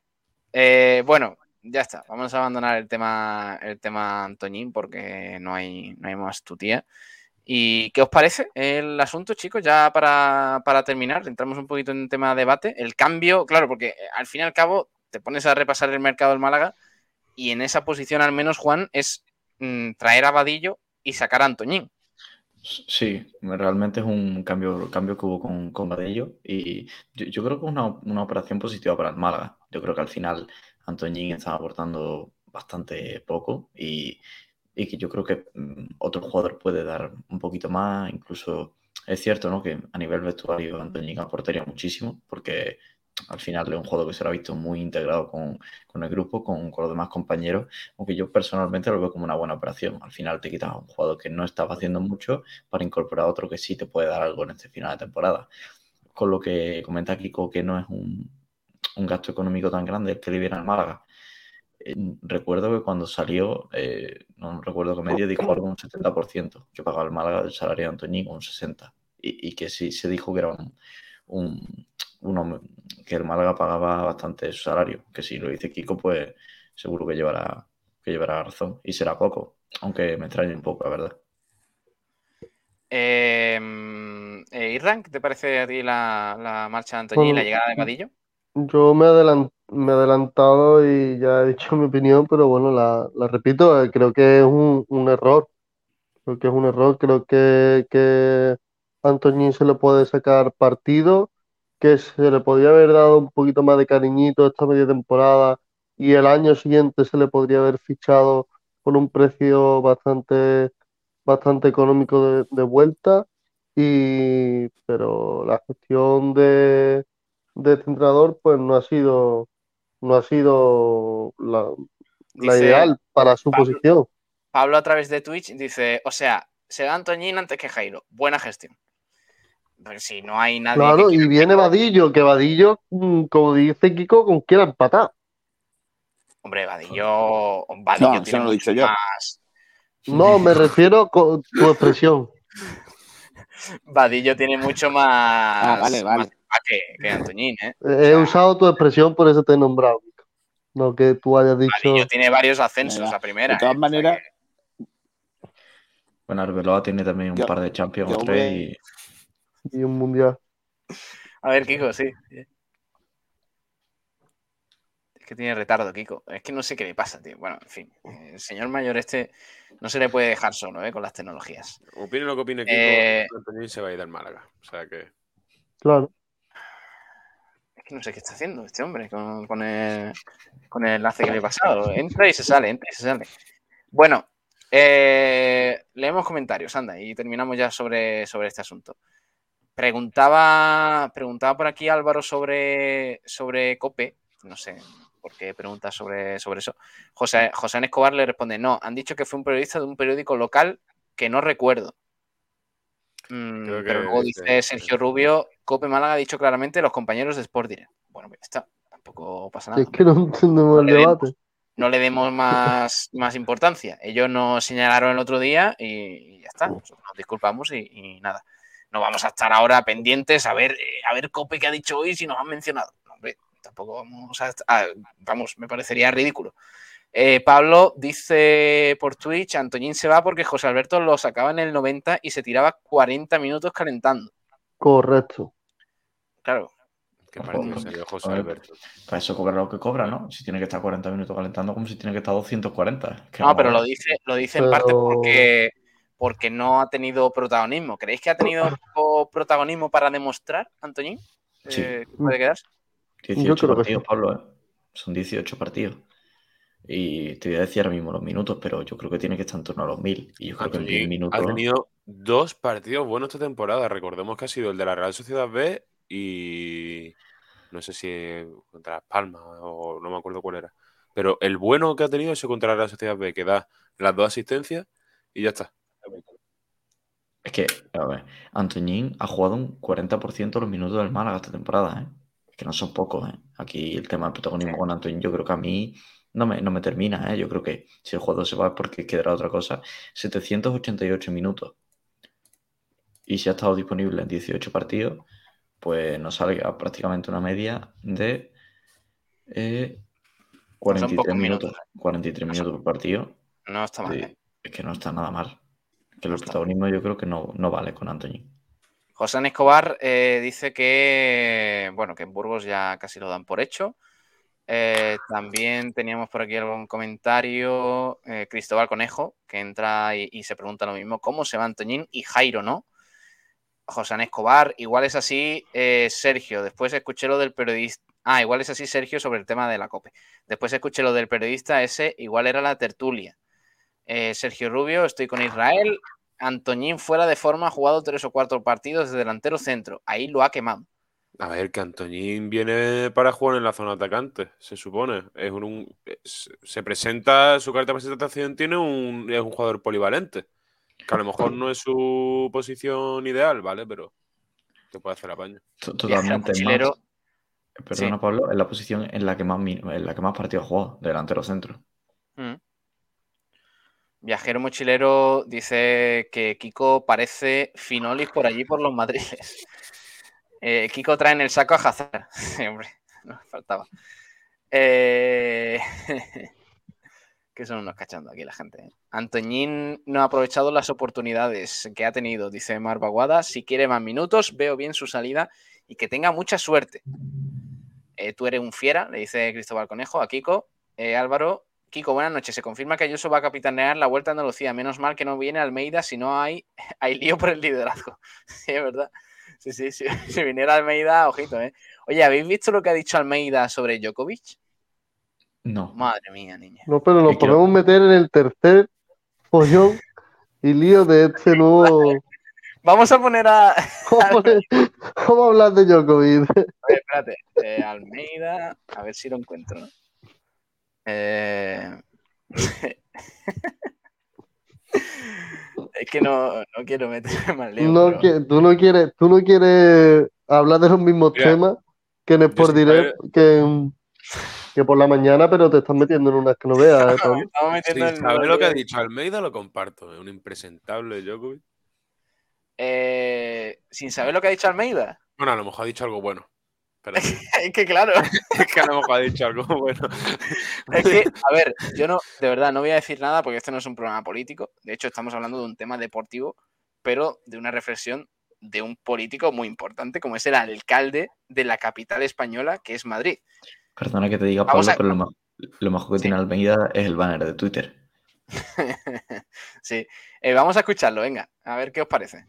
Eh, bueno, ya está. Vamos a abandonar el tema, el tema Antoñín porque no hay, no hay más tutía. ¿Y qué os parece el asunto, chicos? Ya para, para terminar, entramos un poquito en tema debate. El cambio, claro, porque al fin y al cabo te pones a repasar el mercado del Málaga y en esa posición al menos, Juan, es mm, traer a Vadillo y sacar a Antoñín. Sí, realmente es un cambio, cambio que hubo con, con Vadillo y yo, yo creo que es una, una operación positiva para el Málaga. Yo creo que al final Antoñín está aportando bastante poco y, y que yo creo que mm, otro jugador puede dar un poquito más. Incluso es cierto, ¿no? Que a nivel vestuario Antoñín aportaría muchísimo porque al final es un jugador que se lo ha visto muy integrado con, con el grupo, con, con los demás compañeros, aunque yo personalmente lo veo como una buena operación. Al final te quitas un jugador que no estaba haciendo mucho para incorporar otro que sí te puede dar algo en este final de temporada. Con lo que comenta Kiko que no es un, un gasto económico tan grande el que le viene al Málaga. Eh, recuerdo que cuando salió, eh, no recuerdo qué medio, dijo algo un 70% que pagaba el Málaga del salario de Antoñín, un 60%. Y, y que sí se dijo que era un, un hombre- que el Málaga pagaba bastante su salario. Que si lo dice Kiko, pues seguro que llevará, que llevará razón. Y será poco, aunque me extraña un poco, la verdad. Eh, eh, Irran, ¿qué te parece a ti la, la marcha de Antoñín y la llegada de Vadillo? Yo me he adelan- me he adelantado y ya he dicho mi opinión, pero bueno, la, la repito, eh, creo que es un, un error. Creo que es un error, creo que, que se le puede sacar partido, que se le podría haber dado un poquito más de cariñito esta media temporada y el año siguiente se le podría haber fichado con un precio bastante, bastante económico de, de vuelta. Y, pero la gestión de, de este entrenador pues no ha sido, no ha sido la, la Dice ideal para su Pablo- posición. Pablo a través de Twitch dice, o sea, se da Antoñín antes que Jairo. Buena gestión. Si no hay nadie Claro, y viene Vadillo, que Vadillo, mm, como dice Kiko, con quiera empatar. Hombre, Vadillo, Vadillo No, tiene no lo he dicho yo. más. No, me refiero con tu expresión. [laughs] Vadillo tiene mucho más, Ah, vale, vale. más empaque que Antoñín, ¿eh? He usado tu expresión, por eso te he nombrado. Kiko. No que tú hayas dicho. Vadillo tiene varios ascensos a primera. de todas ¿eh? O sea maneras, que- Bueno, Arbeloa tiene también un Yo- par de Champions tres y Y un mundial. A ver, Kiko, sí. Es que tiene retardo, Kiko. Es que no sé qué le pasa, tío. Bueno, en fin. El señor mayor este no se le puede dejar solo, ¿eh? Con las tecnologías. Opine lo que opine Kiko, Eh, se va a ir del Málaga. O sea que. Claro. Es que no sé qué está haciendo este hombre con, con el, con el enlace que le he pasado. Entra y se sale, entra y se sale. Bueno, eh, leemos comentarios, anda, y terminamos ya sobre, sobre este asunto. Preguntaba, preguntaba por aquí Álvaro sobre, sobre Cope. No sé por qué pregunta sobre, sobre eso. José, José Escobar le responde: No, han dicho que fue un periodista de un periódico local que no recuerdo. Mm, que pero luego dice- Sergio Rubio: Cope Málaga ha dicho claramente los compañeros de Sport Direct. Bueno, pues ya está, tampoco pasa nada. Es que no entendemos el debate. no le demos más, más importancia. Ellos nos señalaron el otro día y, ya está. Nos disculpamos y, y, nada. No vamos a estar ahora pendientes a ver, eh, a ver Cope qué ha dicho hoy si nos han mencionado. No, hombre, tampoco vamos a, a vamos, me parecería ridículo. Eh, Pablo dice por Twitch, Antoñín se va porque José Alberto lo sacaba en el 90 y se tiraba 40 minutos calentando. Correcto. Claro. Qué partido José Alberto. Para eso cobra lo que cobra, ¿no? Si tiene que estar 40 minutos calentando, como si tiene que estar 240. Es que No, pero lo dice, lo dice en parte porque, porque no ha tenido protagonismo. ¿Creéis que ha tenido poco protagonismo para demostrar, Antoñín? Sí. Eh, puede quedarse? 18 creo que partidos, sí. Pablo, ¿eh? Son 18 partidos. Y te voy a decir ahora mismo los minutos, pero yo creo que tiene que estar en torno a los 1000. Y yo creo que en 10 Antoñín minutos. ha tenido dos partidos buenos esta temporada. Recordemos que ha sido el de la Real Sociedad B y no sé si contra Las Palmas o no me acuerdo cuál era. Pero el bueno que ha tenido es contra la Real Sociedad B, que da las dos asistencias y ya está. Es que, a ver, Antoñín ha jugado un 40% de los minutos del Málaga esta temporada, ¿eh? Es que no son pocos, ¿eh? Aquí el tema del protagonismo con Antoñín, yo creo que a mí no me, no me termina, ¿eh? Yo creo que si el jugador se va es porque quedará otra cosa. 788 minutos. Y si ha estado disponible en 18 partidos, pues nos sale a prácticamente una media de eh, Pues son 43 pocos minutos. minutos. 43 No son- minutos por partido. No está mal. Sí, ¿eh? es que no está nada mal. Que el protagonismo yo creo que no, no vale con Antoñín. José Escobar eh, dice que, bueno, que en Burgos ya casi lo dan por hecho. Eh, también teníamos por aquí algún comentario. eh, Cristóbal Conejo, que entra y, y se pregunta lo mismo: ¿cómo se va Antoñín y Jairo no? José Escobar, igual es así, Sergio. Después escuché lo del periodista. Ah, igual es así, Sergio, sobre el tema de la COPE. Después escuché lo del periodista ese, igual era la tertulia. Eh, Sergio Rubio, estoy con Israel. Antoñín fuera de forma, ha jugado tres o cuatro partidos de delantero centro. Ahí lo ha quemado. A ver, que Antoñín viene para jugar en la zona atacante, se supone. Es un, un- es- se presenta, su carta de presentación tiene un, es un jugador polivalente. Que a lo mejor no es su posición ideal, ¿vale? Pero te puede hacer apaño. Totalmente más. Perdona, Sí. Pablo, es la posición en la que más, en la que más partidos ha jugado, delantero centro. Mm. Viajero mochilero dice que Kiko parece Finolis por allí por los madriles. [laughs] Eh, Kiko trae en el saco a Hazard. [laughs] Sí, hombre, no me faltaba. Eh, [laughs] que son unos cachando aquí la gente. ¿eh? Antoñín no ha aprovechado las oportunidades que ha tenido, dice Mar Baguada. Si quiere más minutos, veo bien su salida y que tenga mucha suerte. Tú eres un fiera, le dice Cristóbal Conejo a Kiko. Álvaro, Kiko, buenas noches. Se confirma que Ayuso va a capitanear la Vuelta a Andalucía. Menos mal que no viene Almeida si no hay, [laughs] hay lío por el liderazgo. [laughs] Sí, es verdad. Sí, sí, sí. [laughs] Si viniera Almeida, ojito, ¿eh? Oye, ¿habéis visto lo que ha dicho Almeida sobre Djokovic? No. Madre mía, niña. No, pero que lo- podemos meter en el tercer follón y lío de este nuevo. Vamos a poner a. Vamos a poner- vamos a hablar de Djokovic. Oye, espérate. Eh, Almeida, a ver si lo encuentro. ¿no? Eh, [laughs] es que no, no quiero meterme más leo. No pero- que- tú no quieres, tú no quieres hablar de los mismos Mira, temas que en Sport Direct que, por la mañana, pero te estás metiendo en unas que no veas, ¿eh, en saber lo que ha dicho Almeida, lo comparto. Es un impresentable Djokovic. Eh, sin saber lo que ha dicho Almeida. Bueno, a lo mejor ha dicho algo bueno. [laughs] Es que claro, [laughs] es que a lo mejor ha dicho algo bueno. [laughs] es que, a ver, yo no, de verdad, no voy a decir nada porque este no es un programa político. De hecho, estamos hablando de un tema deportivo, pero de una reflexión de un político muy importante, como es el alcalde de la capital española, que es Madrid. Perdona que te diga, Pablo, a- pero lo, mejor que Sí. tiene Almeida es el banner de Twitter. sí. Eh, vamos a escucharlo, venga, a ver qué os parece.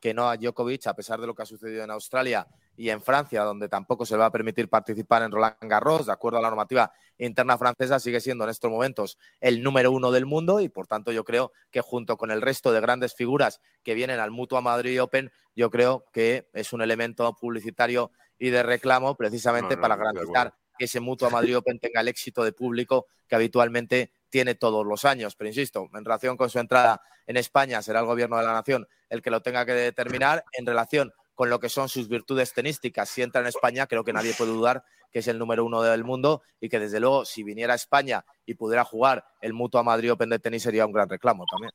que no a Djokovic, a pesar de lo que ha sucedido en Australia y en Francia, donde tampoco se le va a permitir participar en Roland Garros, de acuerdo a la normativa interna francesa, sigue siendo en estos momentos el número uno del mundo y por tanto yo creo que junto con el resto de grandes figuras que vienen al Mutua Madrid Open, yo creo que es un elemento publicitario y de reclamo precisamente No, no, para garantizar que ese Mutua Madrid Open tenga el éxito de público que habitualmente tiene todos los años. Pero insisto, en relación con su entrada en España será el gobierno de la nación el que lo tenga que determinar. En relación con lo que son sus virtudes tenísticas. Si entra en España, creo que nadie puede dudar que es el número uno del mundo y que desde luego si viniera a España y pudiera jugar el Mutua Madrid Open de tenis sería un gran reclamo también.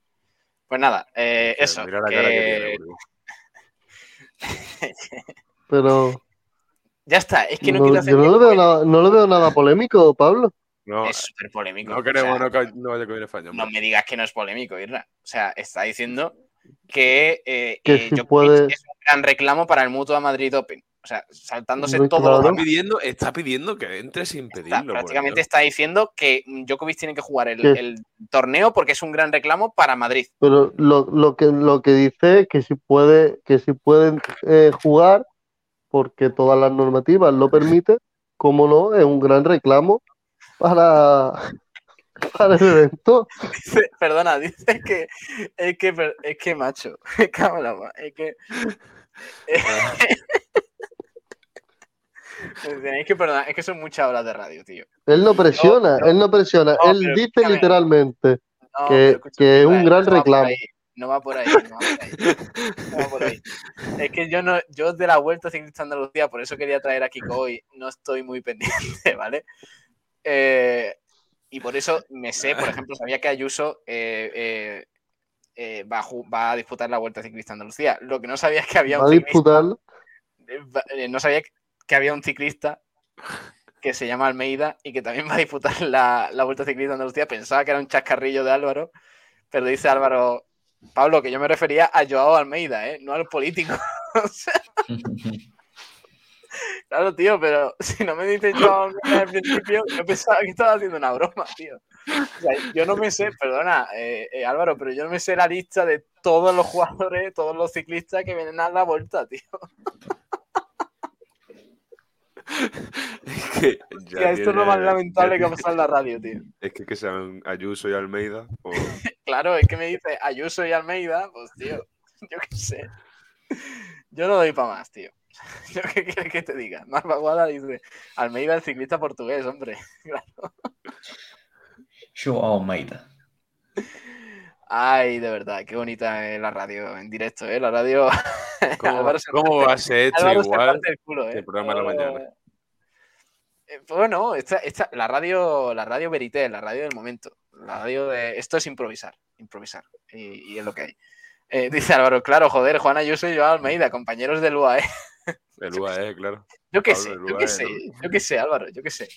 Pues nada, eh, eso. Mira la que- cara que tiene, Burgos. [laughs] Pero Ya está, es que no, no- quiero hacer yo no le, veo nada, no le veo nada polémico, Pablo. No, Es súper polémico. no o queremos sea, no, no vaya a comer España. no me digas que no es polémico, Irra. O sea, está diciendo que, eh, Que eh, si puede- es un gran reclamo para el Mutua Madrid Open. O sea, saltándose todo claro. lo Está demás. pidiendo, está pidiendo que entre sin pedirlo. prácticamente está diciendo que Djokovic tiene que jugar el, torneo porque es un gran reclamo para Madrid. Pero lo, lo que lo que dice es que si puede, que si pueden eh, jugar, porque todas las normativas lo permiten, como no, es un gran reclamo para, para el evento. Dice- perdona, dice que es que, es que macho, [laughs] en la ma- es que [laughs] tenéis que perdonar, es que son muchas horas de radio, tío. Él no presiona, no, él no presiona, no, él dice escúchame. literalmente No, que, que es un gran reclamo. No va por ahí, no va por ahí. no va por ahí. Es que yo no, yo de la Vuelta Ciclista Andalucía, por eso quería traer a Kiko hoy, no estoy muy pendiente, [laughs] ¿vale? Eh, y por eso me sé, por ejemplo, sabía que Ayuso eh, eh, eh, va, a va a disputar la Vuelta Ciclista Andalucía. Lo que no sabía es que había Va a un no sabía que había un ciclista que se llama Almeida y que también va a disputar la, la Vuelta Ciclista Andalucía. Pensaba que era un chascarrillo de Álvaro, pero dice Álvaro, Pablo, que yo me refería a Joao Almeida, ¿eh? no al político. [laughs] [laughs] Claro, tío, pero [laughs] si no me dices Almeida al principio, yo pensaba que estaba haciendo una broma, tío. O sea, yo no me sé, perdona, eh, eh, Álvaro, pero yo no me sé la lista de todos los jugadores, todos los ciclistas que vienen a la vuelta, tío. Es que ya esto es lo más lamentable que ha pasado en la radio, tío. Es que que sean Ayuso y Almeida. o- [laughs] Claro, es que me dice Ayuso y Almeida, pues tío, yo qué sé. Yo no doy para más, tío. [laughs] ¿Yo qué quieres que te diga? [laughs] Marva Guada dice Almeida, el ciclista portugués, hombre. [laughs] Claro. Joao Almeida. Ay, de verdad, qué bonita es la radio en directo, ¿eh? La radio. ¿Cómo, cómo va a ser Álvaro se igual el culo, ¿eh? el programa de la mañana? Eh, pues Bueno, esta, esta- la radio, la radio Verité, la radio del momento. La radio de. Esto es improvisar, improvisar. Y, y es lo que hay. Eh, dice Álvaro, claro, joder, Juan Ayuso y Joao Almeida, compañeros del UAE. El UAE, claro. Yo qué sé, el yo UAE, qué sé, ¿no? yo qué sé, Álvaro, yo qué sé.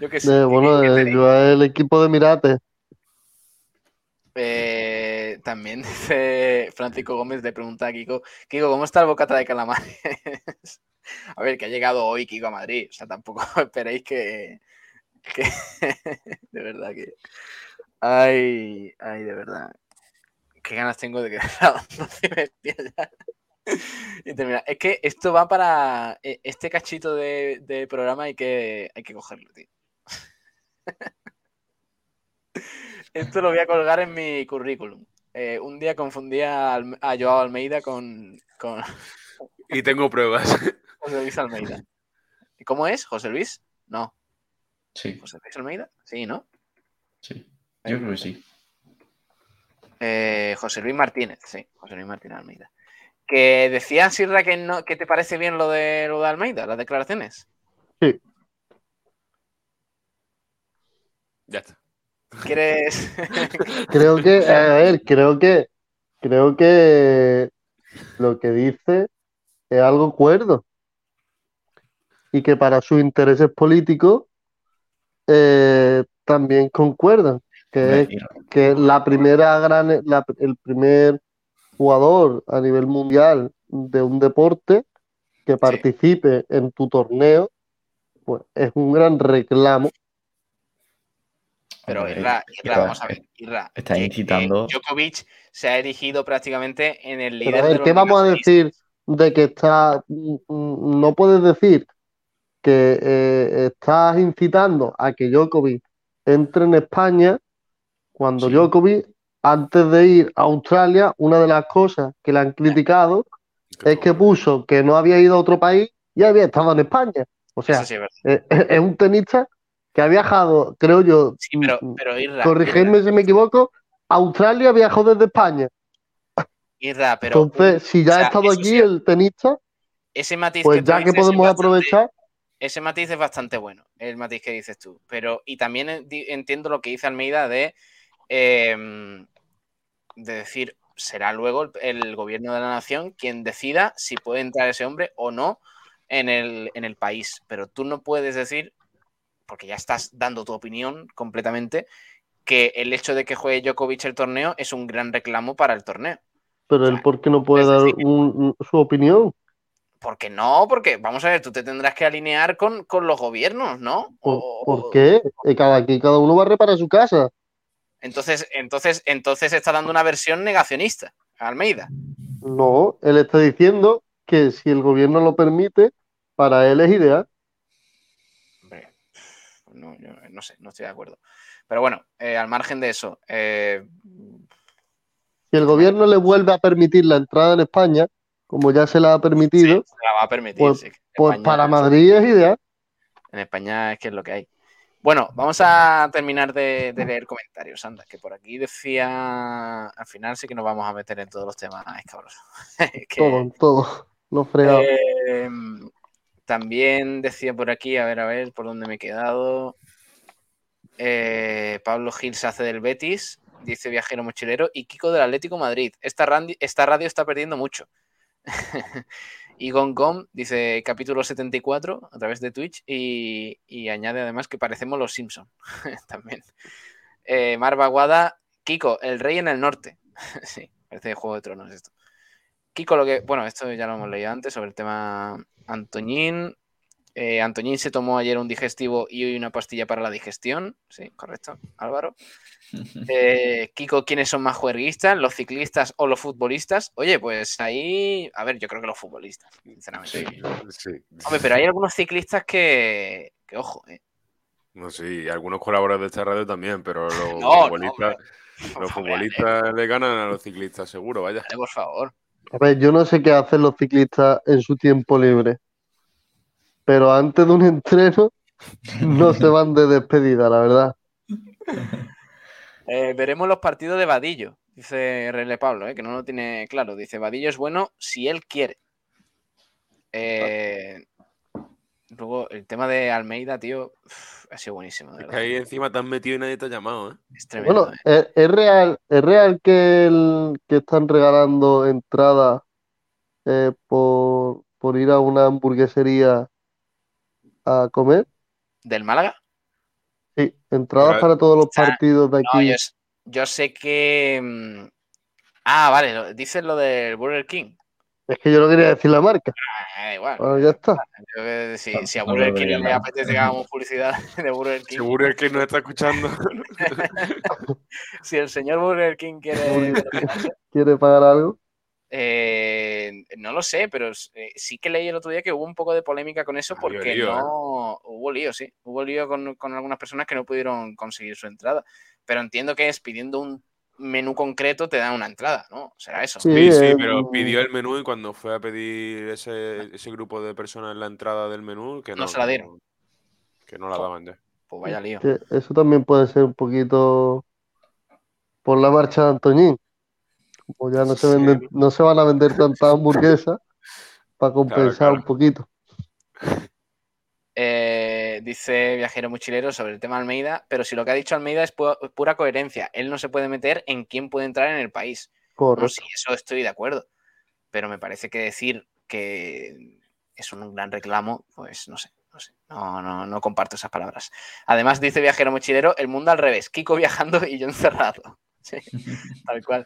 Yo qué sé. Eh, bueno, ¿qué- digo? yo es el equipo de Mirate. Eh, también [laughs] dice Francisco Gómez le pregunta a Kiko, Kiko, ¿cómo está el bocata de calamares? [laughs] a ver, que ha llegado hoy Kiko a Madrid, o sea, tampoco [laughs] esperéis que, que- de verdad que ay, ay, de verdad, qué ganas tengo de que a las [laughs] 12 me despierta ya. y terminar. Es que esto va para eh, este cachito de, de programa hay que hay que cogerlo, tío. [laughs] Esto lo voy a colgar en mi currículum. Eh, un día confundí a, Joao Almeida con, con Y tengo pruebas. [laughs] José Luis Almeida. ¿Y ¿Cómo es? ¿José Luis? No. Sí, ¿José Luis Almeida? Sí, ¿no? sí. Yo creo que sí. Eh, José Luis Martínez, sí. José Luis Martínez Almeida. Que decía Sirra que no, que te parece bien lo de lo de Almeida, las declaraciones. Ya está. ¿Quieres? [laughs] Creo que, a [laughs] ver, creo que, creo que lo que dice es algo cuerdo. Y que para sus intereses políticos eh, también concuerdan. Que que la primera gran, la- el primer jugador a nivel mundial de un deporte que participe en tu torneo, pues es un gran reclamo. Pero Irra, Irra, vamos a ver, Irra. está que, eh, incitando- Djokovic se ha erigido prácticamente en el Pero líder a de ver, ¿qué vamos a decir de que está, no puedes decir que eh, estás incitando a que Djokovic entre en España cuando Sí. Djokovic, antes de ir a Australia, una de las cosas que le han criticado es que puso que no había ido a otro país y había estado en España. O sea, Eso sí es verdad. eh, es un tenista que ha viajado, creo yo, Sí, pero, pero Irra, corregidme si me equivoco, Australia viajó desde España. Irra, pero Entonces, si ya o sea, ha estado aquí sí, el tenista, ese matiz pues que ya que podemos bastante- aprovechar, ese matiz es bastante bueno, el matiz que dices tú. Pero, y también entiendo lo que dice Almeida de, eh, de decir, será luego el, el gobierno de la nación quien decida si puede entrar ese hombre o no en el, en el país. Pero tú no puedes decir, porque ya estás dando tu opinión completamente, que el hecho de que juegue Djokovic el torneo es un gran reclamo para el torneo. pero él por qué no puede dar decir- un- un- su opinión. Porque no, porque vamos a ver, tú te tendrás que alinear con, con los gobiernos, ¿no? ¿Por, O- por qué? Eh, Cada, aquí cada uno va a reparar su casa. Entonces, entonces, entonces está dando una versión negacionista a Almeida. No, él está diciendo que si el gobierno lo permite, para él es ideal. Hombre, no, yo no sé, no estoy de acuerdo. Pero bueno, eh, al margen de eso, eh, Si el gobierno le vuelve a permitir la entrada en España, como ya se la ha permitido, se la va a permitir. pues, sí, pues para Madrid es ideal. En España es que es lo que hay. Bueno, vamos a terminar de, de leer comentarios, anda, que por aquí decía, al final sí que nos vamos a meter en todos los temas escabrosos. [laughs] Que- Todo, todo. Lo fregado. Eh, también decía por aquí, a ver, a ver, por dónde me he quedado. Eh, Pablo Gil se hace del Betis, dice Viajero Mochilero, y Kiko del Atlético Madrid. Esta, randi- esta radio está perdiendo mucho. [laughs] y Gongom dice capítulo 74 a través de Twitch y, añade además que parecemos los Simpson [laughs] también. Eh, Mar Baguada, Kiko, el rey en el norte. [laughs] sí, parece de Juego de Tronos esto. Kiko, lo que. Bueno, esto ya lo hemos leído antes sobre el tema Antoñín. Eh, Antoñín se tomó ayer un digestivo y hoy una pastilla para la digestión. Sí, correcto, Álvaro. [laughs] Eh, Kiko, ¿quiénes son más juerguistas? ¿Los ciclistas o los futbolistas? Oye, pues ahí. A ver, yo creo que los futbolistas, sinceramente. Sí. Hombre, pero hay algunos ciclistas que. que ojo, eh. No, sí, algunos colaboradores de esta radio también, pero los [laughs] No, futbolistas, los futbolistas le ganan a los ciclistas, seguro, vaya. Por favor. A ver, yo no sé qué hacen los ciclistas en su tiempo libre, pero antes de un entreno no se [laughs] van de despedida, la verdad. Eh, veremos los partidos de Vadillo, dice Rele Pablo, eh, que no lo tiene claro. Dice, Vadillo es bueno si él quiere. Eh, luego, el tema de Almeida, tío, uf, ha sido buenísimo. de Es que ahí encima te has metido y nadie te ha llamado, ¿eh? Es tremendo. Bueno, eh. es, es real, es real que, el, que están regalando entradas eh, por, por ir a una hamburguesería a comer. ¿Del Málaga? Sí, entradas para todos los sea, partidos de No, aquí. yo, sé que... mm, Ah, vale, dices lo del Burger King. Es que yo no quería decir la marca. Ah, igual. Bueno, ya está. Yo creo que si, si a Burger King le apetece que hagamos publicidad [laughs] de Burger King, Seguro el que nos está escuchando. [laughs] si el señor Burger King quiere Burger- ¿Quiere pagar algo? Eh, no lo sé, pero eh, sí que leí el otro día que hubo un poco de polémica con eso Ah, porque lío, ¿eh? no hubo lío, sí. Hubo lío con, con algunas personas que no pudieron conseguir su entrada. Pero entiendo que es pidiendo un menú concreto te dan una entrada, ¿no? Será eso. Sí, Sí, sí, pero pidió el menú y cuando fue a pedir ese, ese grupo de personas la entrada del menú, que no, No se la dieron. Que no la daban ya. Pues vaya lío. eso también puede ser un poquito por la marcha de Antoñín. Como ya no se Sí. venden, no se van a vender tantas hamburguesas para compensar claro. un poquito. Eh, dice Viajero Mochilero sobre el tema Almeida, pero si lo que ha dicho Almeida es pu- pura coherencia, él no se puede meter en quién puede entrar en el país. No, Correcto. sí, eso estoy de acuerdo. Pero me parece que decir que es un gran reclamo, pues no sé, no sé. No, no, no comparto esas palabras. Además, dice Viajero Mochilero, el mundo al revés, Kiko viajando y yo encerrado. [laughs] Sí, tal cual.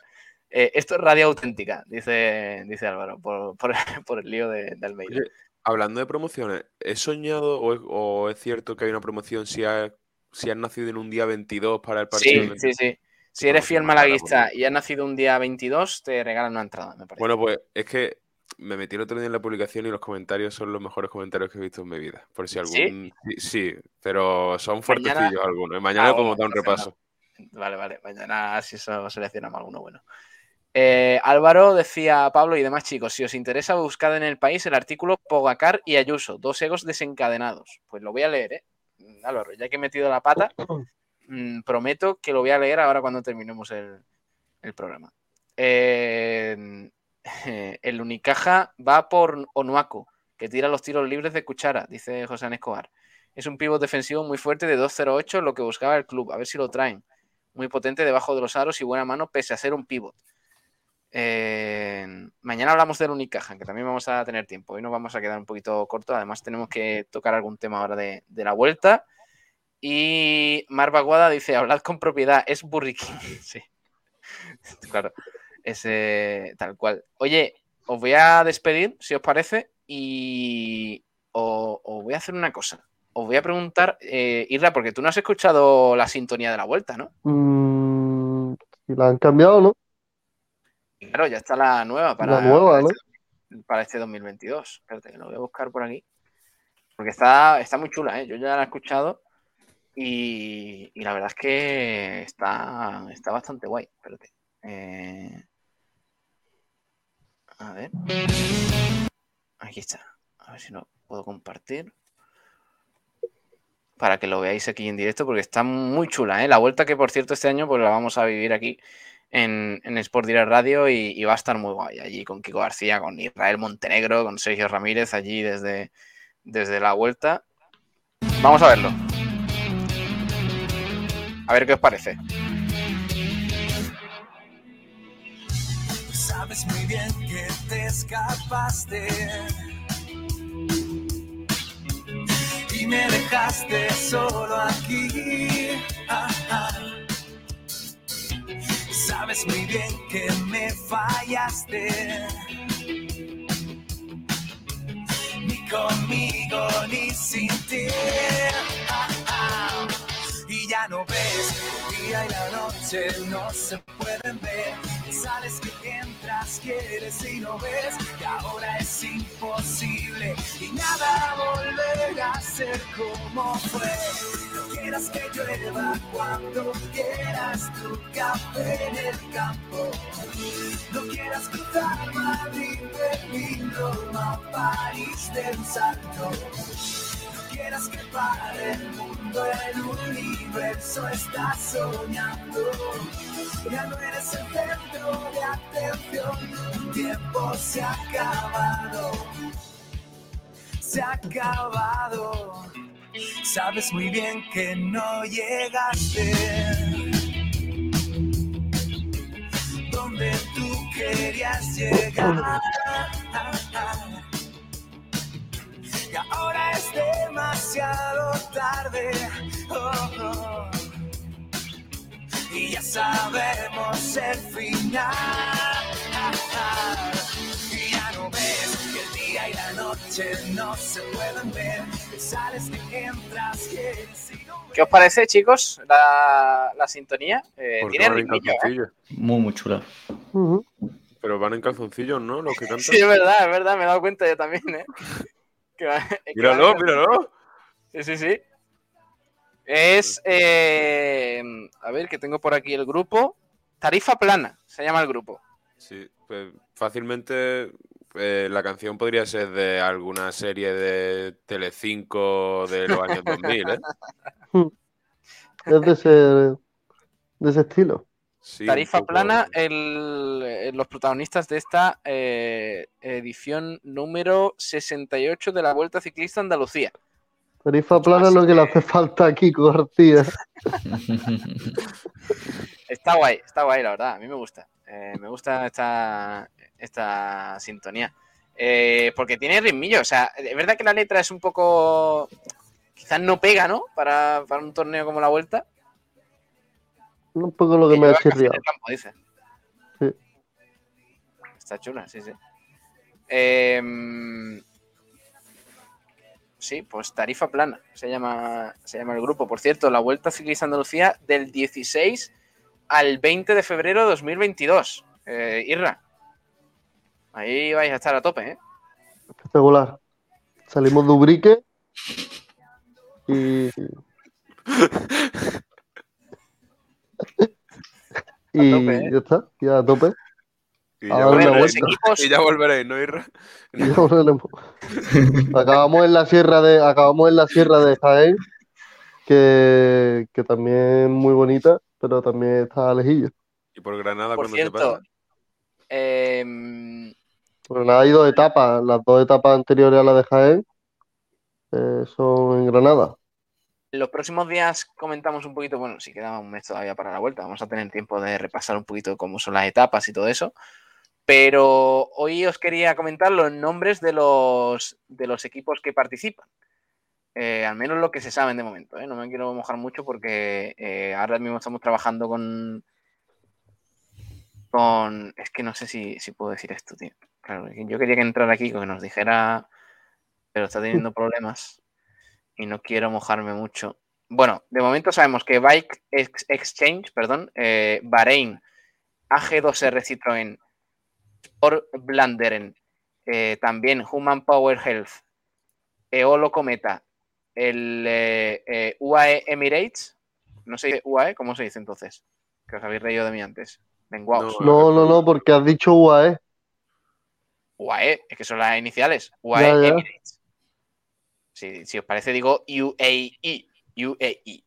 Eh, esto es radio auténtica, dice, dice Álvaro, por, por- [laughs] por el lío de, de Almeida. Oye, hablando de promociones, ¿he soñado o es, o es cierto que hay una promoción si, ha- si has nacido en un día 22 para el partido? Sí, del sí, 22? sí. Si eres fiel cara, malaguista y has nacido un día 22, te regalan una entrada, me parece. Bueno, pues es que me metí el otro día en la publicación y los comentarios son los mejores comentarios que he visto en mi vida. Por si algún. Sí, sí, pero son Mañana- fuertecillos algunos. Mañana Ah, le podemos dar un repaso. Vale, vale. Mañana si eso seleccionamos alguno bueno. Eh, Álvaro decía Pablo y demás chicos, si os interesa, buscad en el país el artículo Pogacar y Ayuso, dos egos desencadenados. Pues lo voy a leer, ¿eh? Mm, Álvaro, ya que he metido la pata, [clears throat] mm, prometo que lo voy a leer ahora cuando terminemos el, el programa. Eh, [laughs] El Unicaja va por Onuaku, que tira los tiros libres de cuchara, dice José Escobar. Es un pívot defensivo muy fuerte de 2.08, lo que buscaba el club. A ver si lo traen. Muy potente debajo de los aros y buena mano, pese a ser un pívot. Mañana hablamos del Unicaja, que también vamos a tener tiempo. Hoy nos vamos a quedar un poquito cortos. Además, tenemos que tocar algún tema ahora de, la vuelta. Y Mar Baguada dice: hablad con propiedad, es burriquín. [laughs] Sí. [laughs] claro. Ese tal cual. Oye, os voy a despedir, si os parece, y os, voy a hacer una cosa. Os voy a preguntar, eh, Irra, porque tú no has escuchado la sintonía de la vuelta, ¿no? Mm, si la han cambiado, ¿no? Claro, ya está la nueva para, La nueva, para ¿no? este, para este 2022. Espérate, que lo voy a buscar por aquí. Porque está, está muy chula, ¿eh? Yo ya la he escuchado y, y la verdad es que está, está bastante guay. Espérate. Eh, a ver. Aquí está. A ver si lo puedo compartir. Para que lo veáis aquí en directo, porque está muy chula, ¿eh? La vuelta que, por cierto, este año pues la vamos a vivir aquí en, en Sport Direct Radio y, va a estar muy guay allí con Kiko García, con Israel Montenegro, con Sergio Ramírez allí desde, desde la vuelta. Vamos a verlo. A ver qué os parece. Sabes muy bien que te escapaste y me dejaste solo aquí. Ah, ah. Sabes muy bien que me fallaste. Ni conmigo ni sin ti. Y ya no ves, el día y la noche no se pueden ver. Sales que entras, quieres y no ves. Y ahora es imposible. Y nada volverá a ser como fue. No quieras que llueva cuando quieras tu café en el campo. No quieras cruzar Madrid, Berlín, Roma, París del Salto. Quieras que pare el mundo, el universo está soñando. Ya no eres el centro de atención, tu tiempo se ha acabado. Se ha acabado. Sabes muy bien que no llegaste donde tú querías llegar. Y ahora es demasiado tarde. oh, oh. Y ya sabemos el final. Y ya no ves que el día y la noche no se pueden ver. Sales que entras, quieres y no ¿Qué os parece, chicos, la, la sintonía? Eh, tiene ritmillo, ¿eh? Muy, muy chula. Ujú. Pero van en calzoncillos, ¿no? Los que cantan. Sí, es verdad, es verdad, me he dado cuenta yo también, ¿eh? [laughs] [laughs] Míralo, va- míralo. Sí, sí, sí. Es, eh, a ver, que tengo por aquí el grupo. Tarifa plana, se llama el grupo. Sí, pues fácilmente eh, la canción podría ser de alguna serie de Telecinco de los años [laughs] 2000, ¿eh? Es de ese, de ese estilo. Sí, Tarifa poco- plana, el- eh, los protagonistas de esta eh, edición número 68 de la Vuelta Ciclista Andalucía. Tarifa plana es lo que le hace falta a Kiko García. [laughs] Está guay, está guay, la verdad. A mí me gusta. Eh, me gusta esta, esta sintonía. Eh, porque tiene ritmillo. O sea, es verdad que la letra es un poco. Quizás no pega, ¿no? Para, para un torneo como la vuelta. Un poco lo que Que me chirriado. el campo, dice. Sí. Está chula, sí, sí. Em, sí, pues tarifa plana se llama, se llama el grupo. Por cierto, la Vuelta Ciclista Andalucía del 16 al 20 de febrero de 2022. Eh, Irra, ahí vais a estar a tope, ¿eh? Espectacular. Salimos de Ubrique y. [laughs] y tope, ¿eh? ya está, ya a tope. Y A ya, dar una volveréis, vuelta. equipos- y ya volveréis, ¿no, Irra? Y ya volveremos. [laughs] acabamos en la sierra de, acabamos en la sierra de Jaén, que, que también es muy bonita, pero también está lejillo. Y por Granada Por cuando cierto, se pasa. em, Pero nada, hay dos etapas. Las dos etapas anteriores a la de Jaén eh, son en Granada. Los próximos días comentamos un poquito, bueno, si queda un mes todavía para la vuelta, vamos a tener tiempo de repasar un poquito cómo son las etapas y todo eso. Pero hoy os quería comentar los nombres de los, de los equipos que participan. Eh, al menos lo que se saben de momento. ¿eh? No me quiero mojar mucho porque eh, ahora mismo estamos trabajando con. con. Es que no sé si, si puedo decir esto, tío. Claro, yo quería que entrara aquí, que nos dijera. Pero está teniendo [laughs] problemas y no quiero mojarme mucho. Bueno, de momento sabemos que Bike Exchange, perdón, eh, Bahrein, AG2R Citroën, Sport Blanderen, eh, también Human Power Health, Eolo Cometa, el eh, UAE Emirates, no sé UAE, ¿cómo se dice entonces? Que os habéis reído de mí antes. Menguaos. No, no, no, porque has dicho UAE. UAE, es que son las iniciales. UAE Ya, ya. Emirates. Si, si os parece, digo UAE. UAE.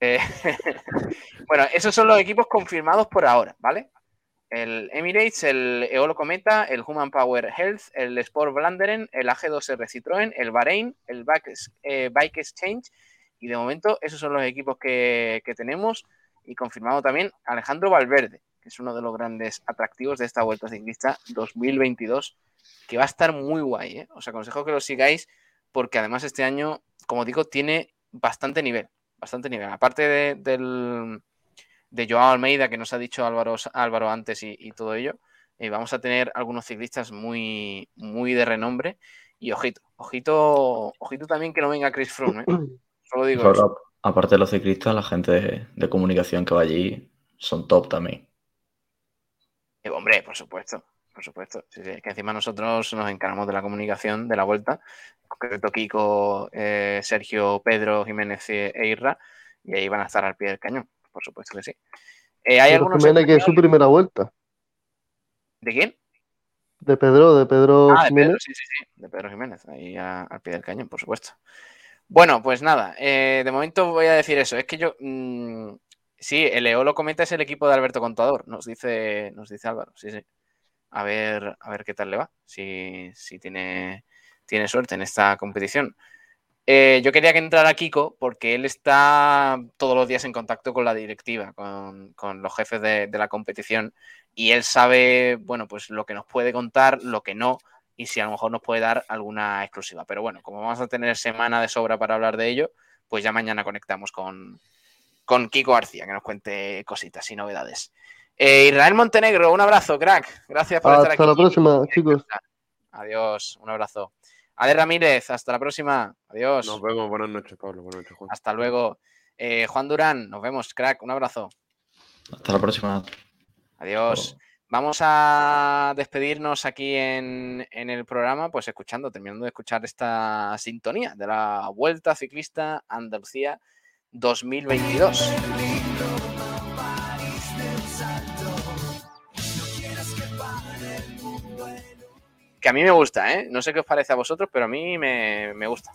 Eh, [laughs] bueno, esos son los equipos confirmados por ahora, ¿vale? El Emirates, el Eolo Cometa, el Human Power Health, el Sport Blanderen, el AG2R Citroën, el Bahrein, el Bike, eh, Bike Exchange. Y de momento, esos son los equipos que, que tenemos. Y confirmado también Alejandro Valverde, que es uno de los grandes atractivos de esta Vuelta Ciclista 2022, que va a estar muy guay. ¿eh? Os aconsejo que lo sigáis porque además este año, como digo, tiene bastante nivel, bastante nivel. Aparte de, del, de Joao Almeida, que nos ha dicho Álvaro, Álvaro antes y, y todo ello, eh, vamos a tener algunos ciclistas muy, muy de renombre. Y ojito, ojito, ojito también que no venga Chris Froome. ¿eh? [clears throat] Solo digo eso. aparte de los ciclistas, la gente de, de comunicación que va allí son top también. Eh, hombre, por supuesto, por supuesto. Sí, sí, que encima nosotros nos encargamos de la comunicación de la vuelta, en concreto Kiko, eh, Sergio, Pedro, Jiménez e Irra, y ahí van a estar al pie del cañón, por supuesto que sí. Eh, hay algunos Jiménez, que es su primera vuelta. ¿De quién? De Pedro, de Pedro Ah, de Jiménez. Pedro, sí, sí, sí, de Pedro Jiménez, ahí a- al pie del cañón, por supuesto. Bueno, pues nada, eh, de momento voy a decir eso. Es que yo, mm, sí, el Eolo Cometa es el equipo de Alberto Contador, nos dice, nos dice Álvaro, sí, sí. A ver, a ver qué tal le va, si, tiene, tiene suerte en esta competición. Eh, yo quería que entrara Kiko porque él está todos los días en contacto con la directiva, con, con los jefes de, de la competición y él sabe, bueno, pues lo que nos puede contar, lo que no y si a lo mejor nos puede dar alguna exclusiva. Pero bueno, como vamos a tener semana de sobra para hablar de ello, pues ya mañana conectamos con, con Kiko García, que nos cuente cositas y novedades. Eh, Israel Montenegro, un abrazo, crack. Gracias por estar aquí. Hasta la próxima, chicos. Adiós, un abrazo. Ale Ramírez, hasta la próxima. Adiós. Nos vemos. Buenas noches, Pablo. Buenas noches, Juan. Hasta luego. Eh, Juan Durán, nos vemos, crack. Un abrazo. Hasta la próxima. Adiós. Vamos a despedirnos aquí en, en el programa, pues escuchando, terminando de escuchar esta sintonía de la Vuelta Ciclista Andalucía 2022. Que a mí me gusta, ¿eh? No sé qué os parece a vosotros, pero a mí me, me gusta.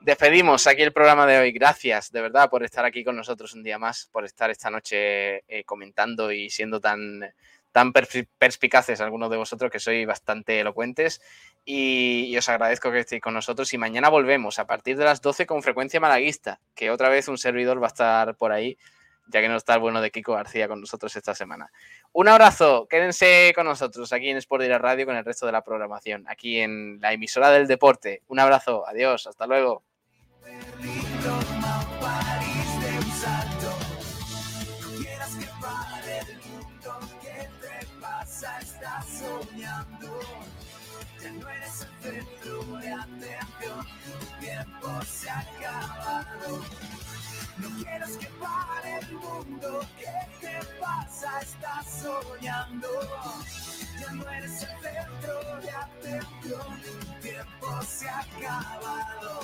Despedimos aquí el programa de hoy. Gracias, de verdad, por estar aquí con nosotros un día más, por estar esta noche eh, comentando y siendo tan, tan perspi- perspicaces algunos de vosotros que sois bastante elocuentes. Y, os agradezco que estéis con nosotros. Y mañana volvemos a partir de las 12 con frecuencia malaguista, que otra vez un servidor va a estar por ahí, ya que no está el bueno de Kiko García con nosotros esta semana. Un abrazo, quédense con nosotros aquí en Sport Direct Radio con el resto de la programación, aquí en la emisora del deporte. Un abrazo, adiós, hasta luego. apertura, atención, tu tiempo se ha acabado. No quieras que pare el mundo, ¿qué te pasa? Estás soñando. Ya no eres el centro de atención, tu tiempo se ha acabado.